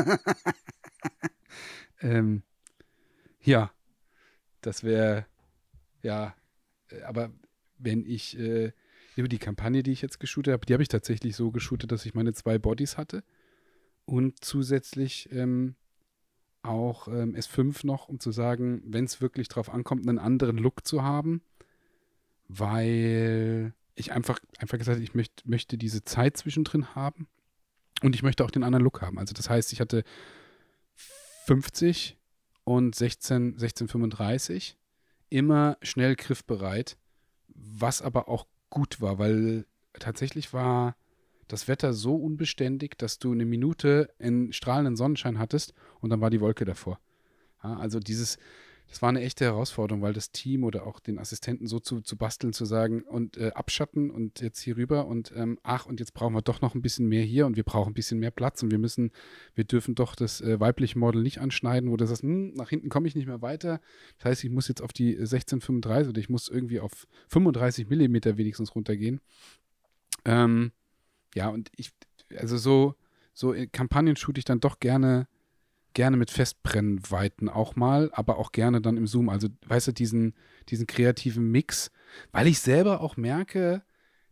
ähm, ja, das wäre, ja, äh, aber wenn ich äh, über die Kampagne, die ich jetzt geshootet habe, die habe ich tatsächlich so geshootet, dass ich meine zwei Bodies hatte. Und zusätzlich ähm, auch ähm, S5 noch, um zu sagen, wenn es wirklich drauf ankommt, einen anderen Look zu haben, weil ich einfach, einfach gesagt habe, ich möcht, möchte diese Zeit zwischendrin haben. Und ich möchte auch den anderen Look haben. Also das heißt, ich hatte 50 und 16, 1635 immer schnell griffbereit, was aber auch gut war, weil tatsächlich war das Wetter so unbeständig, dass du eine Minute in strahlenden Sonnenschein hattest und dann war die Wolke davor. Ja, also dieses, das war eine echte Herausforderung, weil das Team oder auch den Assistenten so zu, zu basteln, zu sagen und äh, abschatten und jetzt hier rüber und ähm, ach, und jetzt brauchen wir doch noch ein bisschen mehr hier und wir brauchen ein bisschen mehr Platz und wir müssen, wir dürfen doch das äh, weibliche Model nicht anschneiden, wo du sagst, hm, nach hinten komme ich nicht mehr weiter. Das heißt, ich muss jetzt auf die 1635 oder ich muss irgendwie auf 35 Millimeter wenigstens runtergehen. Ähm, ja, und ich, also so, so Kampagnen shoote ich dann doch gerne gerne mit Festbrennweiten auch mal, aber auch gerne dann im Zoom. Also, weißt du, diesen, diesen kreativen Mix, weil ich selber auch merke,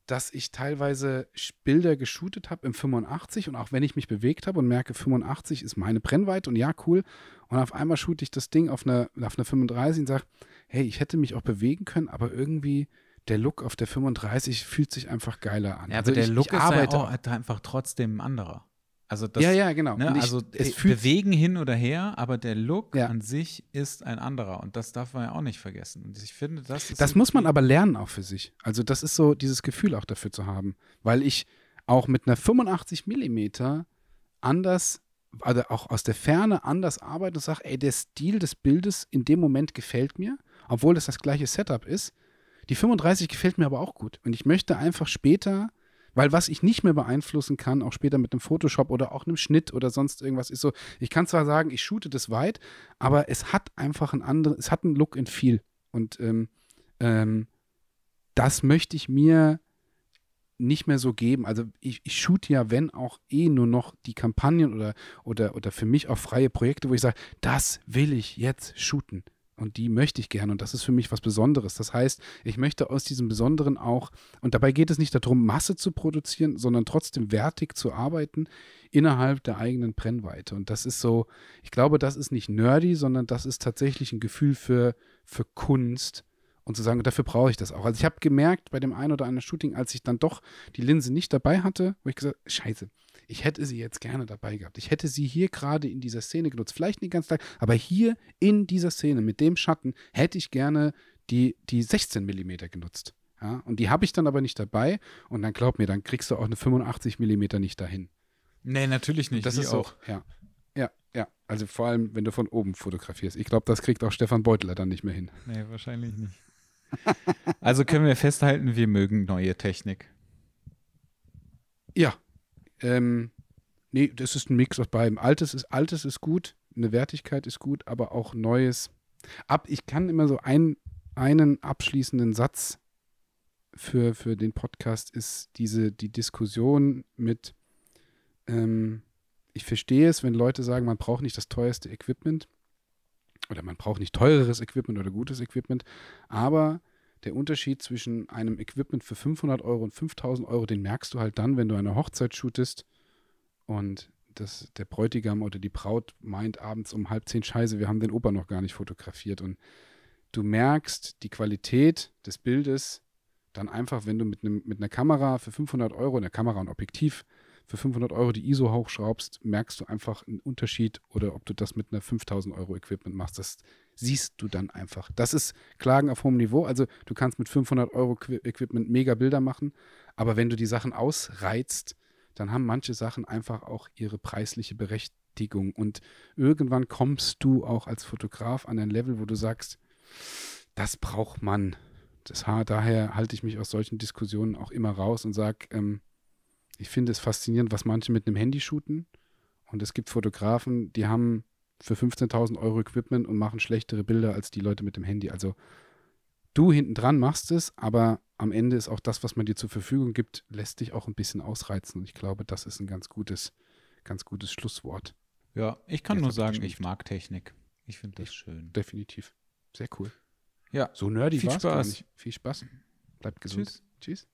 dass ich teilweise Bilder geshootet habe im 85 und auch wenn ich mich bewegt habe und merke, 85 ist meine Brennweite und ja, cool. Und auf einmal shoote ich das Ding auf einer, auf einer 35 und sage, hey, ich hätte mich auch bewegen können, aber irgendwie der Look auf der 35 fühlt sich einfach geiler an. Ja, also aber der ich, Look ich ist ja auch einfach trotzdem ein anderer. Also das, ja, ja, genau. Ne, ich, also es bewegen hin oder her, aber der Look ja. an sich ist ein anderer und das darf man ja auch nicht vergessen. Und ich finde, das ist Das muss man aber lernen auch für sich. Also das ist so dieses Gefühl auch dafür zu haben, weil ich auch mit einer 85 Millimeter anders, also auch aus der Ferne anders arbeite und sage, ey, der Stil des Bildes in dem Moment gefällt mir, obwohl es das gleiche Setup ist. Die 35 gefällt mir aber auch gut und ich möchte einfach später weil was ich nicht mehr beeinflussen kann, auch später mit einem Photoshop oder auch einem Schnitt oder sonst irgendwas, ist so, ich kann zwar sagen, ich shoote das weit, aber es hat einfach einen anderen, es hat einen Look in viel. Und ähm, ähm, das möchte ich mir nicht mehr so geben. Also ich, ich shoote ja, wenn auch eh nur noch die Kampagnen oder, oder, oder für mich auch freie Projekte, wo ich sage, das will ich jetzt shooten. Und die möchte ich gerne. Und das ist für mich was Besonderes. Das heißt, ich möchte aus diesem Besonderen auch, und dabei geht es nicht darum, Masse zu produzieren, sondern trotzdem wertig zu arbeiten innerhalb der eigenen Brennweite. Und das ist so, ich glaube, das ist nicht nerdy, sondern das ist tatsächlich ein Gefühl für, für Kunst. Und zu sagen, dafür brauche ich das auch. Also ich habe gemerkt bei dem einen oder anderen Shooting, als ich dann doch die Linse nicht dabei hatte, wo ich gesagt, scheiße, ich hätte sie jetzt gerne dabei gehabt. Ich hätte sie hier gerade in dieser Szene genutzt. Vielleicht nicht ganz Tag, aber hier in dieser Szene mit dem Schatten hätte ich gerne die, die 16 mm genutzt. Ja, und die habe ich dann aber nicht dabei. Und dann glaub mir, dann kriegst du auch eine 85 mm nicht dahin. Nee, natürlich nicht. Das ist auch. So, ja. Ja, ja. Also vor allem, wenn du von oben fotografierst. Ich glaube, das kriegt auch Stefan Beutler dann nicht mehr hin. Nee, wahrscheinlich nicht. also können wir festhalten, wir mögen neue Technik. Ja, ähm, nee, das ist ein Mix aus beidem. Altes ist, Altes ist gut, eine Wertigkeit ist gut, aber auch Neues. Ab, ich kann immer so ein, einen abschließenden Satz für, für den Podcast ist diese, die Diskussion mit, ähm, ich verstehe es, wenn Leute sagen, man braucht nicht das teuerste Equipment oder man braucht nicht teureres Equipment oder gutes Equipment, aber der Unterschied zwischen einem Equipment für 500 Euro und 5000 Euro, den merkst du halt dann, wenn du eine Hochzeit shootest und das, der Bräutigam oder die Braut meint abends um halb zehn Scheiße, wir haben den Opa noch gar nicht fotografiert. Und du merkst die Qualität des Bildes dann einfach, wenn du mit, einem, mit einer Kamera für 500 Euro, eine Kamera und Objektiv für 500 Euro die ISO hochschraubst, merkst du einfach einen Unterschied oder ob du das mit einer 5000 Euro Equipment machst, das siehst du dann einfach. Das ist Klagen auf hohem Niveau. Also du kannst mit 500 Euro Equipment mega Bilder machen, aber wenn du die Sachen ausreizt, dann haben manche Sachen einfach auch ihre preisliche Berechtigung. Und irgendwann kommst du auch als Fotograf an ein Level, wo du sagst, das braucht man. Das, daher halte ich mich aus solchen Diskussionen auch immer raus und sage, ähm, ich finde es faszinierend, was manche mit einem Handy shooten. Und es gibt Fotografen, die haben für 15.000 Euro Equipment und machen schlechtere Bilder als die Leute mit dem Handy. Also du hinten dran machst es, aber am Ende ist auch das, was man dir zur Verfügung gibt, lässt dich auch ein bisschen ausreizen. Und ich glaube, das ist ein ganz gutes, ganz gutes Schlusswort. Ja, ich kann Jetzt nur sagen, ich mag Technik. Ich finde das schön. Definitiv. Sehr cool. Ja. So nerdy Viel Spaß. Viel Spaß. Bleibt gesund. Tschüss. Tschüss.